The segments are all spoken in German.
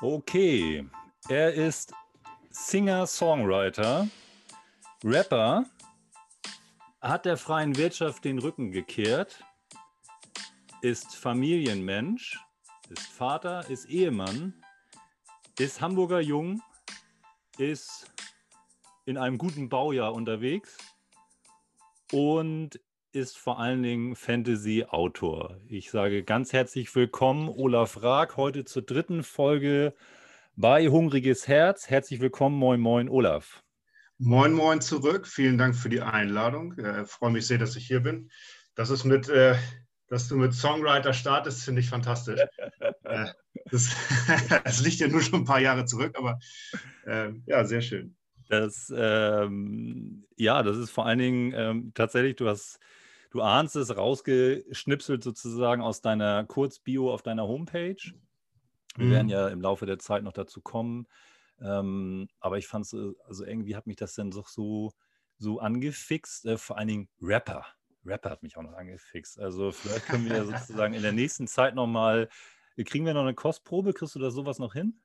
Okay, er ist Singer-Songwriter, Rapper, hat der freien Wirtschaft den Rücken gekehrt, ist Familienmensch, ist Vater, ist Ehemann, ist Hamburger Jung, ist in einem guten Baujahr unterwegs und ist vor allen Dingen Fantasy-Autor. Ich sage ganz herzlich willkommen, Olaf Raag, heute zur dritten Folge bei Hungriges Herz. Herzlich willkommen, moin, moin, Olaf. Moin, moin zurück. Vielen Dank für die Einladung. Ich äh, freue mich sehr, dass ich hier bin. Das ist mit, äh, dass du mit Songwriter startest, finde ich fantastisch. äh, das, das, liegt ja nur schon ein paar Jahre zurück, aber äh, ja, sehr schön. Das, ähm, ja, das ist vor allen Dingen ähm, tatsächlich, du hast Du ahnst es rausgeschnipselt sozusagen aus deiner Kurzbio auf deiner Homepage. Wir mhm. werden ja im Laufe der Zeit noch dazu kommen. Ähm, aber ich fand es, äh, also irgendwie hat mich das dann doch so, so angefixt. Äh, vor allen Dingen Rapper. Rapper hat mich auch noch angefixt. Also vielleicht können wir sozusagen in der nächsten Zeit nochmal, kriegen wir noch eine Kostprobe? Kriegst du da sowas noch hin?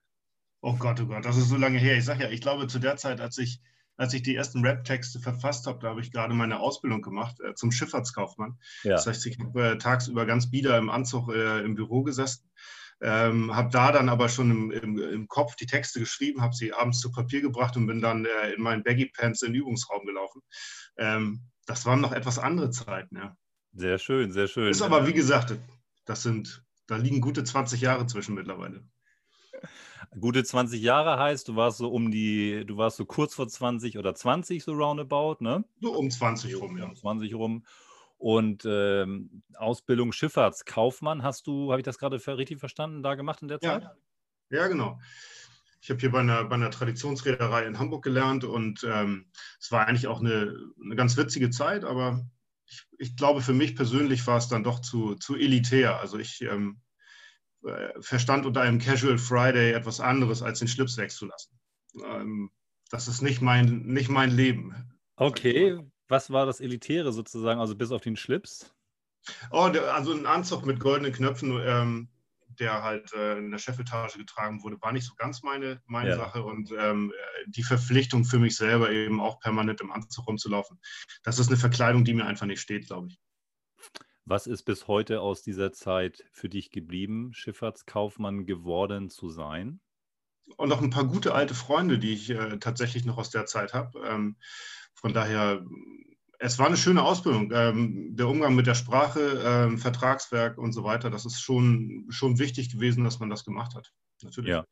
Oh Gott, oh Gott, das ist so lange her. Ich sage ja, ich glaube zu der Zeit, als ich als ich die ersten Rap-Texte verfasst habe, da habe ich gerade meine Ausbildung gemacht äh, zum Schifffahrtskaufmann. Ja. Das heißt, ich habe äh, tagsüber ganz bieder im Anzug äh, im Büro gesessen, ähm, habe da dann aber schon im, im, im, Kopf die Texte geschrieben, habe sie abends zu Papier gebracht und bin dann äh, in meinen Baggy Pants in den Übungsraum gelaufen. Ähm, das waren noch etwas andere Zeiten, ja. Sehr schön, sehr schön. Ist aber, wie gesagt, das sind, da liegen gute 20 Jahre zwischen mittlerweile. Gute 20 Jahre heißt, du warst so um die, du warst so kurz vor 20 oder 20 so roundabout, ne? So um 20 rum, ja. Um 20 rum. Und ähm, Ausbildung Schifffahrtskaufmann hast du, habe ich das gerade richtig verstanden, da gemacht in der Zeit? Ja, ja genau. Ich habe hier bei einer, bei einer Traditionsreederei in Hamburg gelernt und ähm, es war eigentlich auch eine, eine ganz witzige Zeit, aber ich, ich, glaube, für mich persönlich war es dann doch zu, zu elitär. Also ich ähm, äh, verstand unter einem Casual Friday etwas anderes, als den Schlips wegzulassen. Ähm, das ist nicht mein, nicht mein Leben. Okay, was war das Elitäre sozusagen, also bis auf den Schlips? Oh, der, also ein Anzug mit goldenen Knöpfen, ähm, der halt äh, in der Chefetage getragen wurde, war nicht so ganz meine, meine ja. Sache. Und ähm, die Verpflichtung für mich selber eben auch permanent im Anzug rumzulaufen, das ist eine Verkleidung, die mir einfach nicht steht, glaube ich. Was ist bis heute aus dieser Zeit für dich geblieben, Schifffahrtskaufmann geworden zu sein? Und noch ein paar gute alte Freunde, die ich äh, tatsächlich noch aus der Zeit habe. Ähm, von daher, es war eine schöne Ausbildung. Ähm, der Umgang mit der Sprache, ähm, Vertragswerk und so weiter, das ist schon, schon wichtig gewesen, dass man das gemacht hat. Natürlich. Ja.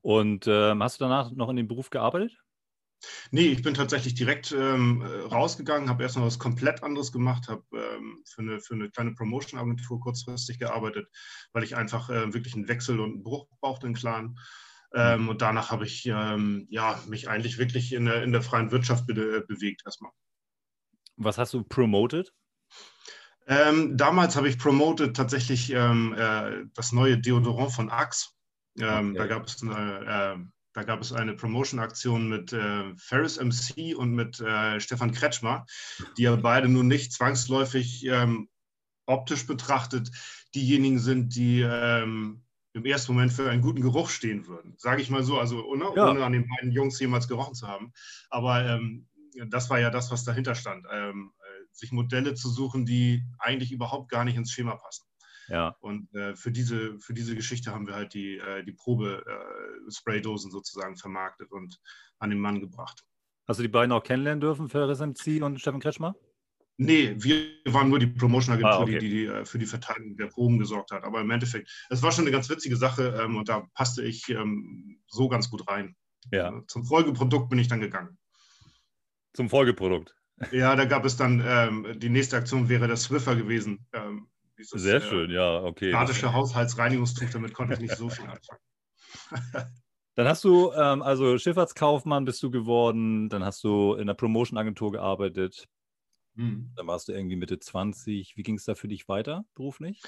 Und ähm, hast du danach noch in dem Beruf gearbeitet? Nee, ich bin tatsächlich direkt ähm, rausgegangen, habe erst noch was komplett anderes gemacht, habe ähm, für, eine, für eine kleine Promotion-Agentur kurzfristig gearbeitet, weil ich einfach äh, wirklich einen Wechsel und einen Bruch brauchte in Clan. Ähm, mhm. und danach habe ich ähm, ja, mich eigentlich wirklich in der, in der freien Wirtschaft be äh, bewegt erstmal. Was hast du promoted? Ähm, damals habe ich promoted tatsächlich ähm, äh, das neue Deodorant von Axe. Okay. Da gab es eine äh, da gab es eine Promotion-Aktion mit äh, Ferris MC und mit äh, Stefan Kretschmer, die ja beide nun nicht zwangsläufig ähm, optisch betrachtet diejenigen sind, die ähm, im ersten Moment für einen guten Geruch stehen würden. Sage ich mal so, also ohne, ja. ohne, an den beiden Jungs jemals gerochen zu haben. Aber ähm, das war ja das, was dahinter stand. Ähm, äh, sich Modelle zu suchen, die eigentlich überhaupt gar nicht ins Schema passen. Ja. Und äh, für, diese, für diese Geschichte haben wir halt die, äh, die Probe-Spraydosen äh, sozusagen vermarktet und an den Mann gebracht. Hast du die beiden auch kennenlernen dürfen, Ferris MC und Steffen Kretschmer? Nee, wir waren nur die Promotion-Agentur, ah, okay. die, die, äh, für die Verteilung der Proben gesorgt hat. Aber im Endeffekt, es war schon eine ganz witzige Sache ähm, und da passte ich ähm, so ganz gut rein. Ja. Also zum Folgeprodukt bin ich dann gegangen. Zum Folgeprodukt? Ja, da gab es dann, ähm, die nächste Aktion wäre der Swiffer gewesen. Ähm, dieses, Sehr äh, schön, ja, okay. Badische Haushaltsreinigungstuch, damit konnte ich nicht so viel anfangen. Dann hast du, ähm, also Schifffahrtskaufmann bist du geworden, dann hast du in der Promotion-Agentur gearbeitet, hm. dann warst du irgendwie Mitte 20. Wie ging es da für dich weiter beruflich?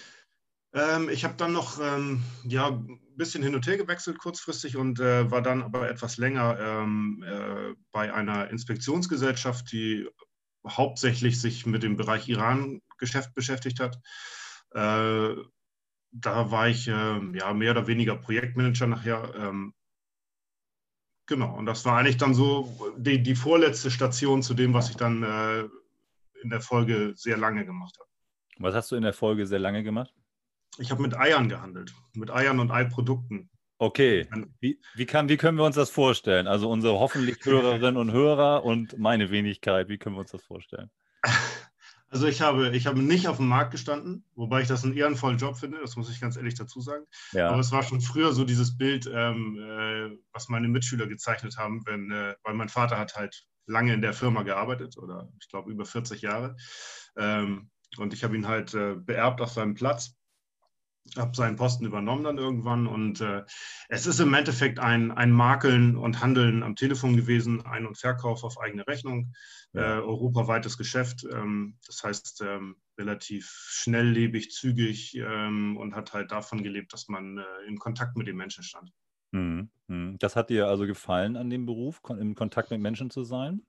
Ähm, ich habe dann noch ähm, ja, ein bisschen hin und her gewechselt kurzfristig und äh, war dann aber etwas länger ähm, äh, bei einer Inspektionsgesellschaft, die hauptsächlich sich mit dem Bereich Iran-Geschäft beschäftigt hat. Äh, da war ich äh, ja mehr oder weniger Projektmanager nachher. Ähm, genau, und das war eigentlich dann so die, die vorletzte Station zu dem, was ich dann äh, in der Folge sehr lange gemacht habe. Was hast du in der Folge sehr lange gemacht? Ich habe mit Eiern gehandelt, mit Eiern und Eiprodukten. Okay, wie, wie, kann, wie können wir uns das vorstellen? Also unsere hoffentlich Hörerinnen und Hörer und meine Wenigkeit, wie können wir uns das vorstellen? Also ich habe, ich habe nicht auf dem Markt gestanden, wobei ich das einen ehrenvollen Job finde, das muss ich ganz ehrlich dazu sagen. Ja. Aber es war schon früher so dieses Bild, ähm, äh, was meine Mitschüler gezeichnet haben, wenn, äh, weil mein Vater hat halt lange in der Firma gearbeitet oder ich glaube über 40 Jahre. Ähm, und ich habe ihn halt äh, beerbt auf seinem Platz habe seinen Posten übernommen dann irgendwann und äh, es ist im Endeffekt ein, ein Makeln und Handeln am Telefon gewesen, Ein- und Verkauf auf eigene Rechnung, äh, europaweites Geschäft, ähm, das heißt ähm, relativ schnelllebig, zügig ähm, und hat halt davon gelebt, dass man äh, in Kontakt mit den Menschen stand. Mhm. mhm. Das hat dir also gefallen an dem Beruf, im Kontakt mit Menschen zu sein?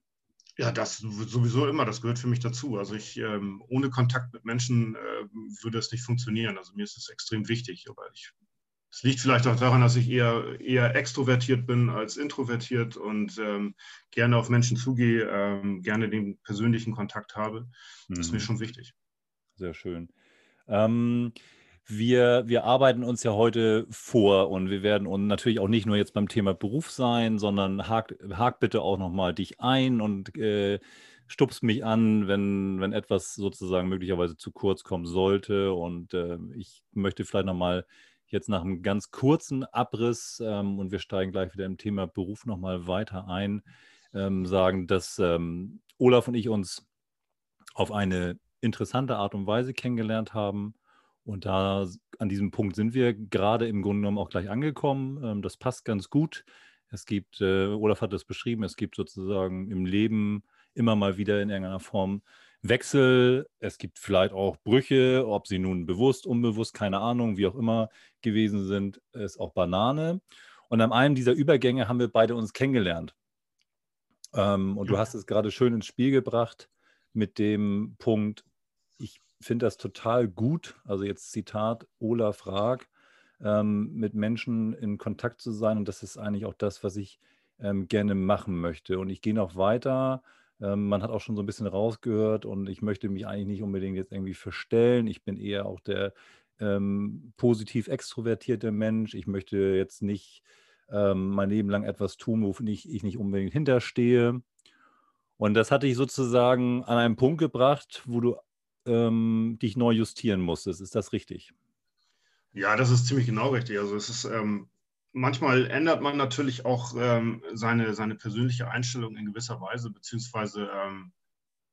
Ja, das sowieso immer, das gehört für mich dazu. Also ich, ähm, ohne Kontakt mit Menschen äh, würde es nicht funktionieren. Also mir ist es extrem wichtig, aber ich, es liegt vielleicht auch daran, dass ich eher, eher extrovertiert bin als introvertiert und ähm, gerne auf Menschen zugehe, ähm, gerne den persönlichen Kontakt habe. Das ist mir mhm. schon wichtig. Sehr schön. Ähm, wir, wir arbeiten uns ja heute vor und wir werden und natürlich auch nicht nur jetzt beim Thema Beruf sein, sondern hakt hak bitte auch nochmal dich ein und äh, stupst mich an, wenn, wenn etwas sozusagen möglicherweise zu kurz kommen sollte. Und äh, ich möchte vielleicht nochmal jetzt nach einem ganz kurzen Abriss ähm, und wir steigen gleich wieder im Thema Beruf nochmal weiter ein, ähm, sagen, dass ähm, Olaf und ich uns auf eine interessante Art und Weise kennengelernt haben und da an diesem Punkt sind wir gerade im Grunde genommen auch gleich angekommen. Ähm, das passt ganz gut. Es gibt, äh, Olaf hat es beschrieben, es gibt sozusagen im Leben immer mal wieder in irgendeiner Form Wechsel. Es gibt vielleicht auch Brüche, ob sie nun bewusst, unbewusst, keine Ahnung, wie auch immer gewesen sind, ist auch Banane. Und an einem dieser Übergänge haben wir beide uns kennengelernt. Ähm, und du hast es gerade schön ins Spiel gebracht mit dem Punkt, finde das total gut, also jetzt Zitat Olaf Raag, ähm, mit Menschen in Kontakt zu sein. Und das ist eigentlich auch das, was ich ähm, gerne machen möchte. Und ich gehe noch weiter. Ähm, man hat auch schon so ein bisschen rausgehört und ich möchte mich eigentlich nicht unbedingt jetzt irgendwie verstellen. Ich bin eher auch der ähm, positiv extrovertierte Mensch. Ich möchte jetzt nicht ähm, mein Leben lang etwas tun, wo ich, ich nicht unbedingt hinterstehe. Und das hatte ich sozusagen an einen Punkt gebracht, wo du ähm, dich neu justieren musstest. Ist das richtig? Ja, das ist ziemlich genau richtig. Also es ist ähm, manchmal ändert man natürlich auch ähm, seine, seine persönliche Einstellung in gewisser Weise, beziehungsweise ähm,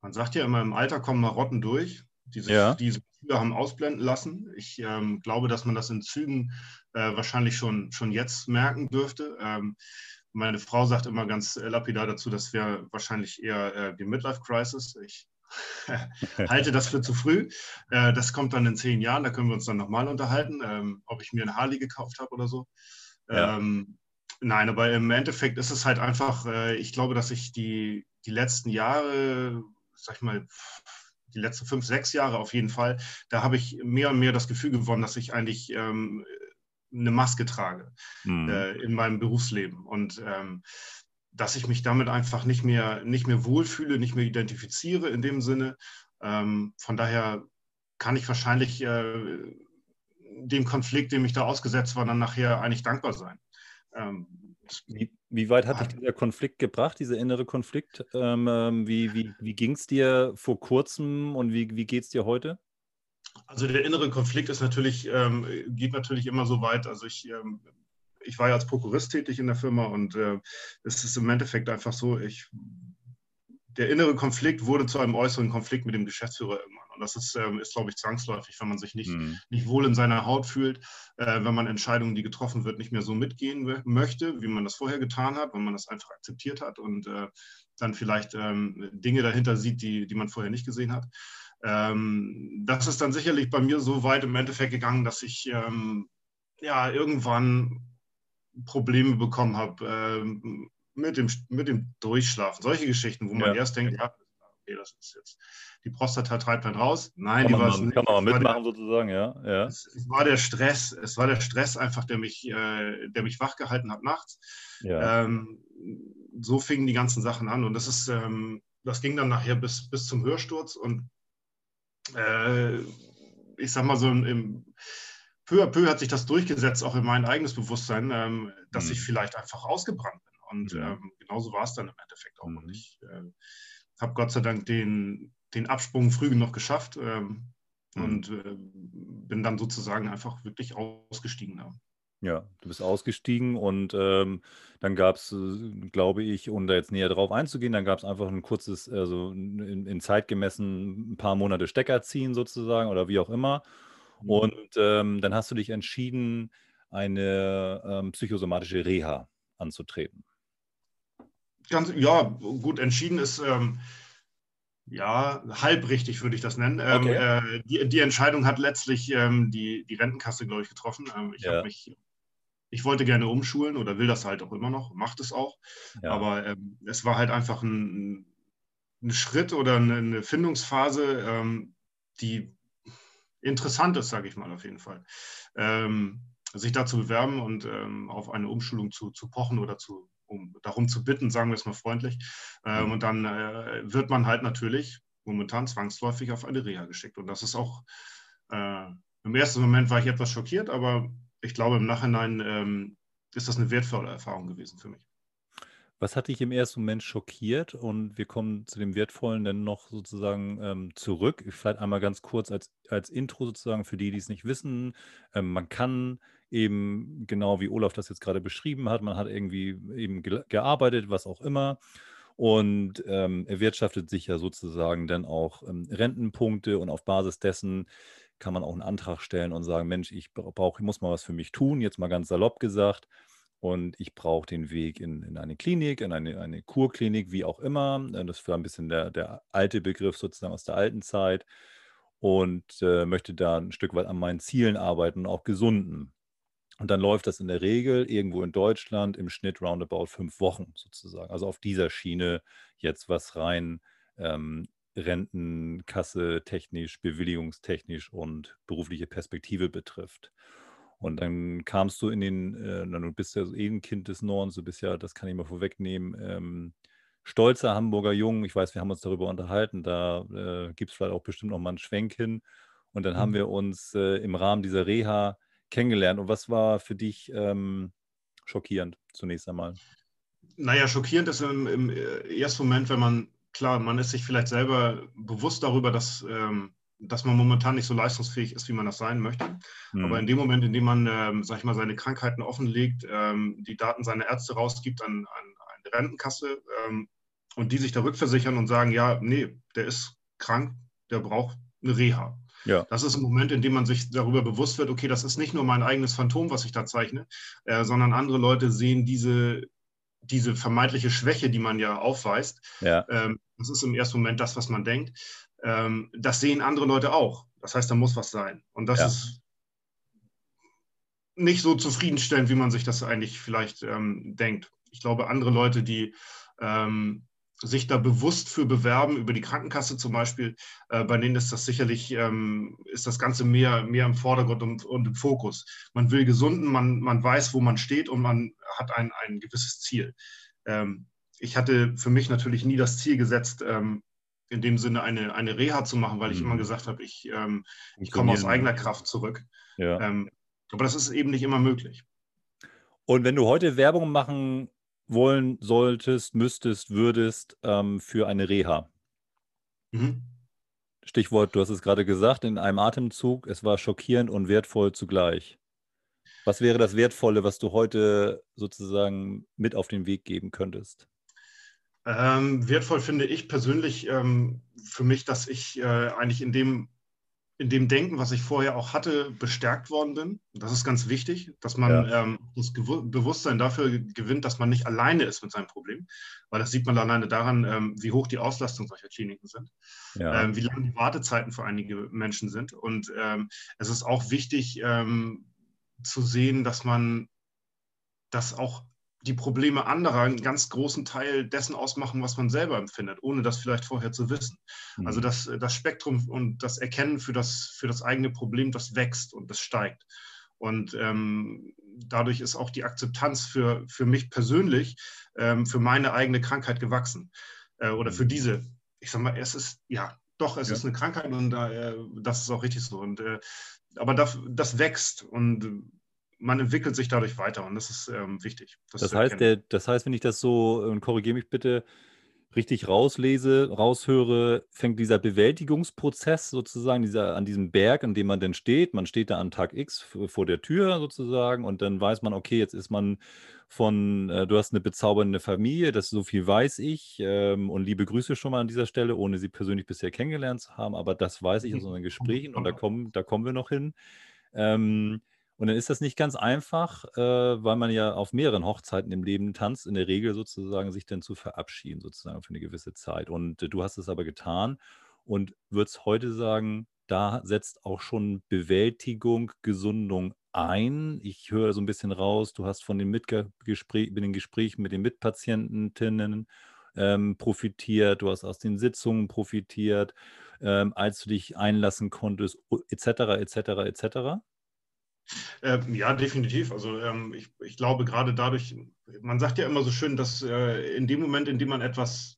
man sagt ja immer, im Alter kommen Marotten durch, die sich ja. diese früher haben ausblenden lassen. Ich ähm, glaube, dass man das in Zügen äh, wahrscheinlich schon, schon jetzt merken dürfte. Ähm, meine Frau sagt immer ganz lapidar dazu, das wäre wahrscheinlich eher äh, die Midlife Crisis. Ich halte das für zu früh. Äh, das kommt dann in zehn Jahren, da können wir uns dann nochmal unterhalten, ähm, ob ich mir eine Harley gekauft habe oder so. Ja. Ähm, nein, aber im Endeffekt ist es halt einfach, äh, ich glaube, dass ich die, die letzten Jahre, sag ich mal, die letzten fünf, sechs Jahre auf jeden Fall, da habe ich mehr und mehr das Gefühl gewonnen, dass ich eigentlich ähm, eine Maske trage mhm. äh, in meinem Berufsleben. Und ähm, dass ich mich damit einfach nicht mehr, nicht mehr wohlfühle, nicht mehr identifiziere in dem Sinne. Ähm, von daher kann ich wahrscheinlich äh, dem Konflikt, dem ich da ausgesetzt war, dann nachher eigentlich dankbar sein. Ähm, wie, wie, weit hat dich dieser Konflikt gebracht, dieser innere Konflikt? Ähm, ähm wie wie, wie ging es dir vor kurzem und wie, wie geht es dir heute? Also der innere Konflikt ist natürlich, ähm, geht natürlich immer so weit. Also ich ähm, ich war ja als Prokurist tätig in der Firma und äh, es ist im Endeffekt einfach so, ich, der innere Konflikt wurde zu einem äußeren Konflikt mit dem Geschäftsführer irgendwann. Und das ist, ähm, ist glaube ich, zwangsläufig, wenn man sich nicht, mhm. nicht wohl in seiner Haut fühlt, äh, wenn man Entscheidungen, die getroffen wird, nicht mehr so mitgehen möchte, wie man das vorher getan hat, wenn man das einfach akzeptiert hat und äh, dann vielleicht ähm, Dinge dahinter sieht, die, die man vorher nicht gesehen hat. Ähm, das ist dann sicherlich bei mir so weit im Endeffekt gegangen, dass ich ähm, ja irgendwann Probleme bekommen habe äh, mit, dem, mit dem Durchschlafen. Solche Geschichten, wo man ja. erst denkt, ja, okay, das ist jetzt die Prostata treibt dann raus. Nein, kann die war es nicht. Kann man mal mitmachen der, sozusagen, ja. ja. Es, es, war der Stress, es war der Stress einfach, der mich, äh, der mich wachgehalten hat nachts. Ja. Ähm, so fingen die ganzen Sachen an und das ist, ähm, das ging dann nachher bis, bis zum Hörsturz und äh, ich sag mal so im, peu à peu hat sich das durchgesetzt, auch in mein eigenes Bewusstsein, ähm, dass mhm. ich vielleicht einfach ausgebrannt bin. Und mhm. ähm, genauso war es dann im Endeffekt auch. Mhm. Und ich äh, habe Gott sei Dank den, den Absprung früh genug geschafft ähm, mhm. und äh, bin dann sozusagen einfach wirklich ausgestiegen. Ja. Ja, du bist ausgestiegen und ähm, dann gab es, äh, glaube ich, um da jetzt näher drauf einzugehen, dann gab es einfach ein kurzes, also in, in Zeit gemessen ein paar Monate Stecker ziehen sozusagen oder wie auch immer. Mhm. Und ähm, dann hast du dich entschieden, eine ähm, psychosomatische Reha anzutreten. Ganz, ja, gut, entschieden ist, ähm, ja, halbrichtig würde ich das nennen. Ähm, okay. Äh, die, die, Entscheidung hat letztlich ähm, die, die Rentenkasse, glaube ich, getroffen. Ähm, ich ja. mich ich wollte gerne umschulen oder will das halt auch immer noch, macht es auch. Ja. Aber ähm, es war halt einfach ein, ein Schritt oder eine, eine Findungsphase, ähm, die interessant ist, sage ich mal auf jeden Fall. Ähm, sich da zu bewerben und ähm, auf eine Umschulung zu, zu pochen oder zu, um darum zu bitten, sagen wir es mal freundlich. Ähm, mhm. Und dann äh, wird man halt natürlich momentan zwangsläufig auf eine Reha geschickt. Und das ist auch, äh, im ersten Moment war ich etwas schockiert, aber ich glaube, im Nachhinein ähm, ist das eine wertvolle Erfahrung gewesen für mich. Was hat dich im ersten Moment schockiert? Und wir kommen zu dem Wertvollen dann noch sozusagen ähm, zurück. Vielleicht einmal ganz kurz als, als Intro sozusagen für die, die es nicht wissen. Ähm, man kann eben, genau wie Olaf das jetzt gerade beschrieben hat, man hat irgendwie eben ge gearbeitet, was auch immer. Und ähm, erwirtschaftet sich ja sozusagen dann auch ähm, Rentenpunkte und auf Basis dessen kann man auch einen Antrag stellen und sagen, Mensch, ich brauche, ich muss mal was für mich tun, jetzt mal ganz salopp gesagt. Und ich brauche den Weg in, in eine Klinik, in eine, eine Kurklinik, wie auch immer. Äh, das war ein bisschen der, der alte Begriff sozusagen aus der alten Zeit. Und äh, möchte da ein Stück weit an meinen Zielen arbeiten, auch gesunden. Und dann läuft das in der Regel irgendwo in Deutschland im Schnitt roundabout fünf Wochen sozusagen. Also auf dieser Schiene jetzt was rein ähm, Rentenkasse technisch, bewilligungstechnisch und berufliche Perspektive betrifft. Und dann kamst du in den, äh, du bist ja eh ein Kind des Nordens, du bist ja, das kann ich mal vorwegnehmen, ähm, stolzer Hamburger Jung. Ich weiß, wir haben uns darüber unterhalten, da äh, gibt es vielleicht auch bestimmt noch mal einen Schwenk hin. Und dann mhm. haben wir uns äh, im Rahmen dieser Reha kennengelernt. Und was war für dich ähm, schockierend zunächst einmal? Naja, schockierend ist im, im äh, ersten Moment, wenn man klar, man ist sich vielleicht selber bewusst darüber, dass, ähm, dass man momentan nicht so leistungsfähig ist, wie man das sein möchte. Mhm. Aber in dem Moment, in dem man, ähm, sag ich mal, seine Krankheiten offenlegt, ähm, die Daten seiner Ärzte rausgibt an, an eine Rentenkasse ähm, und die sich da rückversichern und sagen, ja, nee, der ist krank, der braucht eine Reha. Ja. Das ist ein Moment, in dem man sich darüber bewusst wird, okay, das ist nicht nur mein eigenes Phantom, was ich da zeichne, äh, sondern andere Leute sehen diese, diese vermeintliche Schwäche, die man ja aufweist, ja. Ähm, das ist im ersten Moment das, was man denkt. Ähm, das sehen andere Leute auch. Das heißt, da muss was sein. Und das ja. ist nicht so zufriedenstellend, wie man sich das eigentlich vielleicht ähm, denkt. Ich glaube, andere Leute, die ähm, sich da bewusst für bewerben, über die Krankenkasse zum Beispiel, äh, bei denen ist das sicherlich, ähm, ist das Ganze mehr, mehr im Vordergrund und, und, im Fokus. Man will gesunden, man, man weiß, wo man steht und man hat ein, ein gewisses Ziel. Ähm, ich hatte für mich natürlich nie das Ziel gesetzt, ähm, in dem Sinne eine, eine Reha zu machen, weil ich mhm. immer gesagt habe, ich, ähm, ich komme aus eigener Kraft zurück. Ja. Ähm, aber das ist eben nicht immer möglich. Und wenn du heute Werbung machen wollen solltest, müsstest, würdest ähm, für eine Reha. Mhm. Stichwort, du hast es gerade gesagt, in einem Atemzug, es war schockierend und wertvoll zugleich. Was wäre das Wertvolle, was du heute sozusagen mit auf den Weg geben könntest? Ähm, wertvoll finde ich persönlich ähm, für mich, dass ich äh, eigentlich in dem in dem Denken, was ich vorher auch hatte, bestärkt worden bin. Das ist ganz wichtig, dass man ja. ähm, das Gew Bewusstsein dafür gewinnt, dass man nicht alleine ist mit seinem Problem, weil das sieht man alleine daran, ähm, wie hoch die Auslastung solcher Kliniken sind, ja. ähm, wie lange die Wartezeiten für einige Menschen sind. Und ähm, es ist auch wichtig zu sehen, dass man das auch die Probleme anderer einen ganz großen Teil dessen ausmachen, was man selber empfindet, ohne das vielleicht vorher zu wissen. Also mhm. Also das, das Spektrum und das Erkennen für das, für das eigene Problem, das wächst und das steigt. Und ähm, dadurch ist auch die Akzeptanz für, für mich persönlich, ähm, für meine eigene Krankheit gewachsen. Äh, oder für mhm. diese, ich sag mal, es ist, ja, doch, es ja. ist eine Krankheit und äh, das ist auch richtig so. Und, äh, aber das, das wächst und man entwickelt sich dadurch weiter und das ist ähm, wichtig. Das, das heißt, der, das heißt, wenn ich das so, und korrigiere mich bitte, richtig rauslese, raushöre, fängt dieser Bewältigungsprozess sozusagen dieser, an diesem Berg, an dem man denn steht. Man steht da an Tag X vor der Tür sozusagen und dann weiß man, okay, jetzt ist man von, äh, du hast eine bezaubernde Familie, das so viel weiß ich ähm, und liebe Grüße schon mal an dieser Stelle, ohne sie persönlich bisher kennengelernt zu haben, aber das weiß ich aus unseren Gesprächen und da kommen, da kommen wir noch hin. Ähm, und dann ist das nicht ganz einfach, äh, weil man ja auf mehreren Hochzeiten im Leben tanzt, in der Regel sozusagen sich dann zu verabschieden, sozusagen für eine gewisse Zeit. Und äh, du hast es aber getan und würdest heute sagen, da setzt auch schon Bewältigung, Gesundung ein. Ich höre so ein bisschen raus, du hast von den, Mitgespräch, mit den Gesprächen mit den Mitpatientinnen ähm, profitiert, du hast aus den Sitzungen profitiert, ähm, als du dich einlassen konntest, etc., etc., etc. Ähm, ja, definitiv. Also ähm, ich, ich, glaube gerade dadurch, man sagt ja immer so schön, dass äh, in dem Moment, in dem man etwas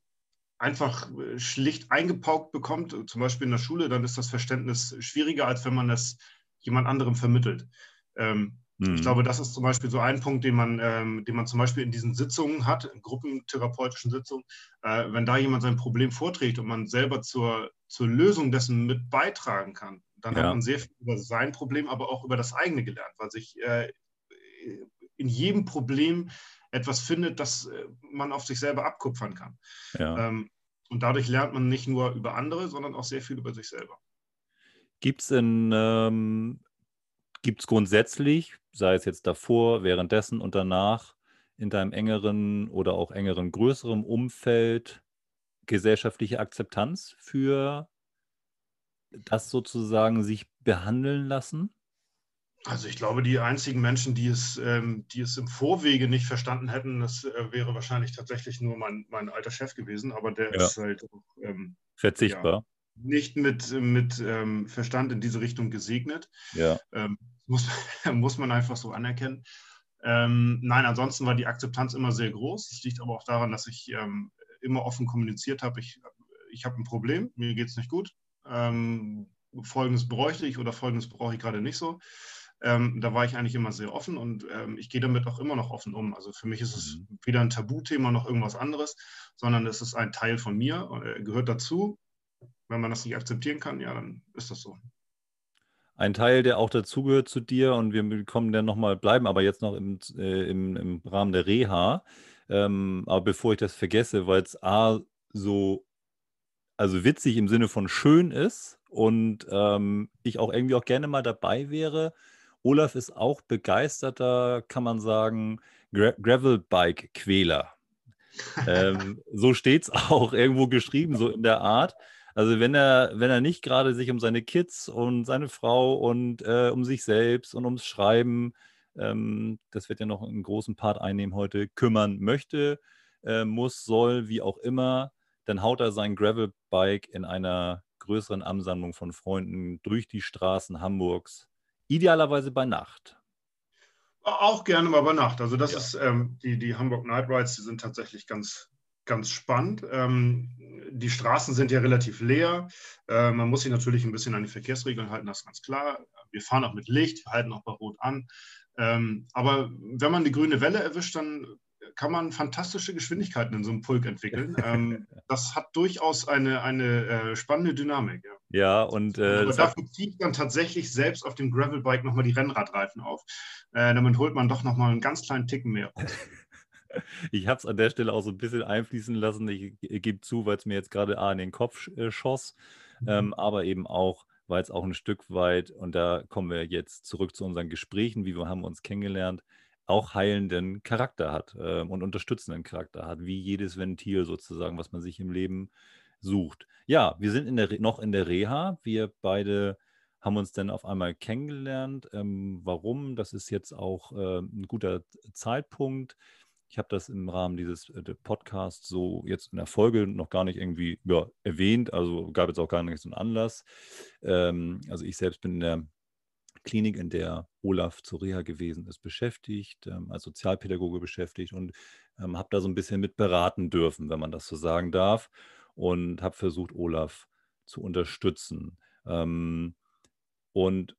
einfach äh, schlicht eingepaukt bekommt, zum Beispiel in der Schule, dann ist das Verständnis schwieriger, als wenn man das jemand anderem vermittelt. Ähm, mhm. Ich glaube, das ist zum Beispiel so ein Punkt, den man, ähm, den man zum Beispiel in diesen Sitzungen hat, in gruppentherapeutischen Sitzungen, äh, wenn da jemand sein Problem vorträgt und man selber zur, zur Lösung dessen mit beitragen kann, dann ja. hat man sehr viel über sein Problem, aber auch über das eigene gelernt, weil sich äh, in jedem Problem etwas findet, das äh, man auf sich selber abkupfern kann. Ja. Ähm, und dadurch lernt man nicht nur über andere, sondern auch sehr viel über sich selber. Gibt es ähm, gibt's grundsätzlich, sei es jetzt davor, währenddessen und danach, in deinem engeren oder auch engeren, größeren Umfeld gesellschaftliche Akzeptanz für das sozusagen sich behandeln lassen? Also ich glaube, die einzigen Menschen, die es, ähm, die es im Vorwege nicht verstanden hätten, das äh, wäre wahrscheinlich tatsächlich nur mein, mein alter Chef gewesen, aber der ja. ist halt auch, ähm, verzichtbar. Ja, nicht mit, mit ähm, Verstand in diese Richtung gesegnet. Ja. Ähm, muss, muss man einfach so anerkennen. Ähm, nein, ansonsten war die Akzeptanz immer sehr groß. Das liegt aber auch daran, dass ich ähm, immer offen kommuniziert habe. Ich, ich habe ein Problem, mir geht es nicht gut ähm, Folgendes bräuchte ich oder Folgendes brauche ich gerade nicht so. Ähm, da war ich eigentlich immer sehr offen und ähm, ich gehe damit auch immer noch offen um. Also für mich ist es mhm. weder ein Tabuthema noch irgendwas anderes, sondern es ist ein Teil von mir, äh, gehört dazu. Wenn man das nicht akzeptieren kann, ja, dann ist das so. Ein Teil, der auch dazugehört zu dir und wir kommen dann nochmal, bleiben aber jetzt noch im, äh, im, im Rahmen der Reha. Ähm, aber bevor ich das vergesse, weil es A so also witzig im Sinne von schön ist und ähm, ich auch irgendwie auch gerne mal dabei wäre. Olaf ist auch begeisterter, kann man sagen, Gra Gravelbike-Quäler. ähm, so steht es auch irgendwo geschrieben, so in der Art. Also wenn er, wenn er nicht gerade sich um seine Kids und seine Frau und äh, um sich selbst und ums Schreiben, ähm, das wird ja noch einen großen Part einnehmen heute, kümmern möchte, äh, muss, soll, wie auch immer, dann haut er sein Gravelbike in einer größeren Ansammlung von Freunden durch die Straßen Hamburgs, idealerweise bei Nacht. Auch gerne mal bei Nacht. Also das ja. ist ähm, die, die Hamburg Night Rides, die sind tatsächlich ganz, ganz spannend. Ähm, die Straßen sind ja relativ leer. Äh, man muss sich natürlich ein bisschen an die Verkehrsregeln halten, das ist ganz klar. Wir fahren auch mit Licht, wir halten auch bei Rot an. Ähm, aber wenn man die grüne Welle erwischt, dann kann man fantastische Geschwindigkeiten in so einem Pulk entwickeln. ähm, das hat durchaus eine, eine äh, spannende Dynamik. Ja, ja und äh, Aber dafür ziehe ich dann tatsächlich selbst auf dem Gravelbike nochmal die Rennradreifen auf. Äh, damit holt man doch nochmal einen ganz kleinen Ticken mehr. ich habe es an der Stelle auch so ein bisschen einfließen lassen. Ich, ich gebe zu, weil es mir jetzt gerade A in den Kopf äh, schoss, mhm. ähm, aber eben auch, weil es auch ein Stück weit, und da kommen wir jetzt zurück zu unseren Gesprächen, wie wir haben uns kennengelernt, auch heilenden Charakter hat äh, und unterstützenden Charakter hat, wie jedes Ventil sozusagen, was man sich im Leben sucht. Ja, wir sind in der, noch in der Reha. Wir beide haben uns dann auf einmal kennengelernt. Ähm, warum? Das ist jetzt auch äh, ein guter Zeitpunkt. Ich habe das im Rahmen dieses äh, Podcasts so jetzt in der Folge noch gar nicht irgendwie ja, erwähnt, also gab jetzt auch gar nicht so einen Anlass. Ähm, also ich selbst bin in der Klinik, in der Olaf zur Reha gewesen ist, beschäftigt, ähm, als Sozialpädagoge beschäftigt und ähm, habe da so ein bisschen mit beraten dürfen, wenn man das so sagen darf, und habe versucht, Olaf zu unterstützen. Ähm, und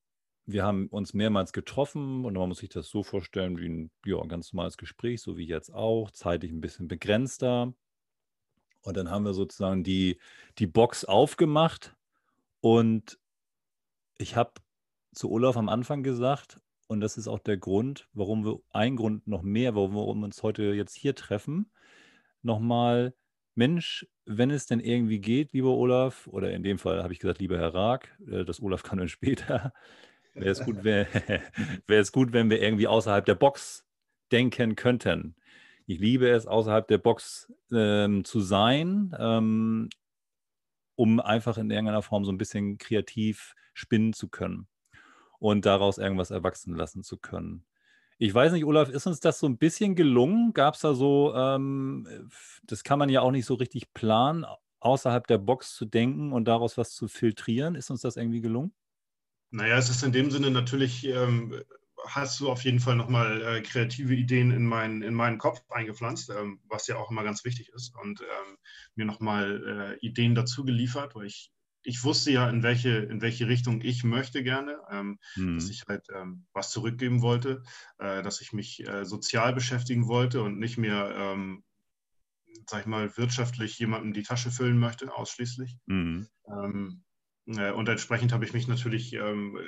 wir haben uns mehrmals getroffen und man muss sich das so vorstellen wie ein ja, ganz normales Gespräch, so wie jetzt auch, zeitlich ein bisschen begrenzter. Und dann haben wir sozusagen die, die Box aufgemacht und ich habe zu Olaf am Anfang gesagt, und das ist auch der Grund, warum wir, ein Grund noch mehr, warum wir uns heute jetzt hier treffen, nochmal, Mensch, wenn es denn irgendwie geht, lieber Olaf, oder in dem Fall habe ich gesagt, lieber Herr Raag, äh, das Olaf kann dann später, wäre es, gut, wär, wär es gut, wenn wir irgendwie außerhalb der Box denken könnten. Ich liebe es, außerhalb der Box ähm, zu sein, ähm, um einfach in irgendeiner Form so ein bisschen kreativ spinnen zu können und daraus irgendwas erwachsen lassen zu können. Ich weiß nicht, Olaf, ist uns das so ein bisschen gelungen? Gab es da so, ähm, das kann man ja auch nicht so richtig planen, außerhalb der Box zu denken und daraus was zu filtrieren. Ist uns das irgendwie gelungen? Naja, es ist in dem Sinne natürlich, ähm, hast du auf jeden Fall nochmal äh, kreative Ideen in, mein, in meinen Kopf eingepflanzt, ähm, was ja auch immer ganz wichtig ist und ähm, mir nochmal äh, Ideen dazu geliefert, weil ich ich wusste ja, in welche, in welche Richtung ich möchte gerne, ähm, hm. dass ich halt ähm, was zurückgeben wollte, äh, dass ich mich äh, sozial beschäftigen wollte und nicht mehr, ähm, sag ich mal, wirtschaftlich jemandem die Tasche füllen möchte, ausschließlich. Hm. Äh, und entsprechend habe ich mich natürlich ähm,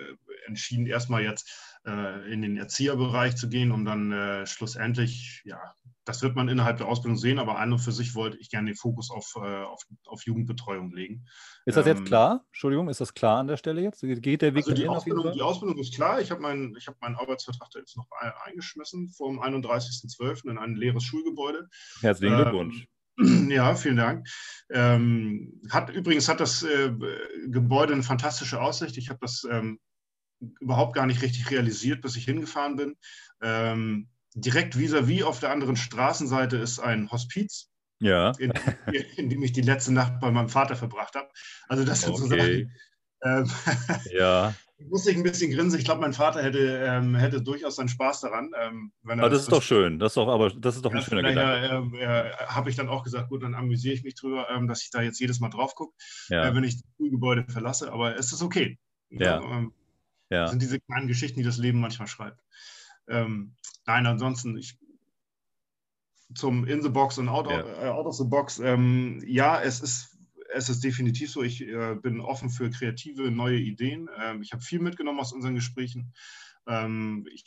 entschieden, erstmal jetzt äh, in den Erzieherbereich zu gehen, um dann äh, schlussendlich, ja, das wird man innerhalb der Ausbildung sehen, aber an und für sich wollte ich gerne den Fokus auf, äh, auf, auf Jugendbetreuung legen. Ist das jetzt ähm, klar? Entschuldigung, ist das klar an der Stelle jetzt? Geht der Weg also die, Ausbildung, die Ausbildung ist klar. Ich habe meinen, hab meinen Arbeitsvertrag da jetzt noch eingeschmissen vom 31.12. in ein leeres Schulgebäude. Herzlichen Glückwunsch. Ja, vielen Dank. Ähm, hat, übrigens hat das äh, Gebäude eine fantastische Aussicht. Ich habe das ähm, überhaupt gar nicht richtig realisiert, bis ich hingefahren bin. Ähm, direkt vis-à-vis -vis auf der anderen Straßenseite ist ein Hospiz, ja. in, in, dem ich die letzte Nacht bei meinem Vater verbracht habe. Also das sind okay. so Sachen. Ähm, ja. musste ich ein bisschen grinsen. Ich glaube, mein Vater hätte, ähm, hätte durchaus seinen Spaß daran. Ähm, wenn er aber das, das ist doch schön. Das ist doch, aber das ist doch ein ja, schöner Gedanke. Äh, äh, Habe ich dann auch gesagt, gut, dann amüsiere ich mich drüber, ähm, dass ich da jetzt jedes Mal drauf gucke, ja. äh, wenn ich das Schulgebäude verlasse. Aber es ist okay. Ja. Ähm, ja. Das sind diese kleinen Geschichten, die das Leben manchmal schreibt. Ähm, nein, ansonsten, ich, zum In the Box und Out, ja. of, äh, out of the Box, ähm, ja, es ist es ist definitiv so. Ich äh, bin offen für kreative, neue Ideen. Ähm, ich habe viel mitgenommen aus unseren Gesprächen. Ähm, ich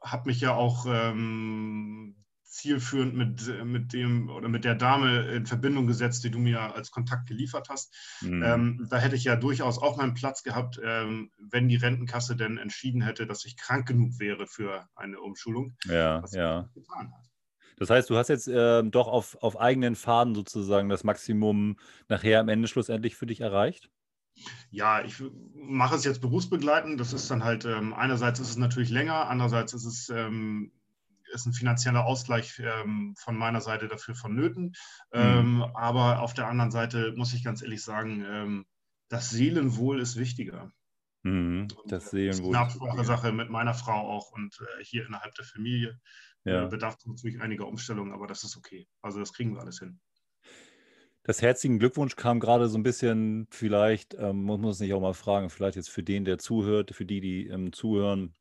habe mich ja auch ähm, zielführend mit, mit dem oder mit der Dame in Verbindung gesetzt, die du mir als Kontakt geliefert hast. Mhm. Ähm, da hätte ich ja durchaus auch meinen Platz gehabt, ähm, wenn die Rentenkasse denn entschieden hätte, dass ich krank genug wäre für eine Umschulung. Ja, ja. getan hat. Das heißt, du hast jetzt äh, doch auf, auf eigenen Faden sozusagen das Maximum nachher am Ende schlussendlich für dich erreicht? Ja, ich mache es jetzt berufsbegleitend. Das ist dann halt, ähm, einerseits ist es natürlich länger, andererseits ist es ähm, ist ein finanzieller Ausgleich ähm, von meiner Seite dafür vonnöten. Mhm. aber auf der anderen Seite muss ich ganz ehrlich sagen, ähm, das Seelenwohl ist wichtiger. Mhm, das Seelenwohl. Das ist eine Absprache-Sache mit meiner Frau auch und äh, hier innerhalb der Familie. Ja. Äh, bedarf natürlich einiger Umstellungen, aber das ist okay. Also das kriegen wir alles hin. Das herzlichen Glückwunsch kam gerade so ein bisschen, vielleicht, ähm, muss man es nicht auch mal fragen, vielleicht jetzt für den, der zuhört, für die, die ähm, zuhören,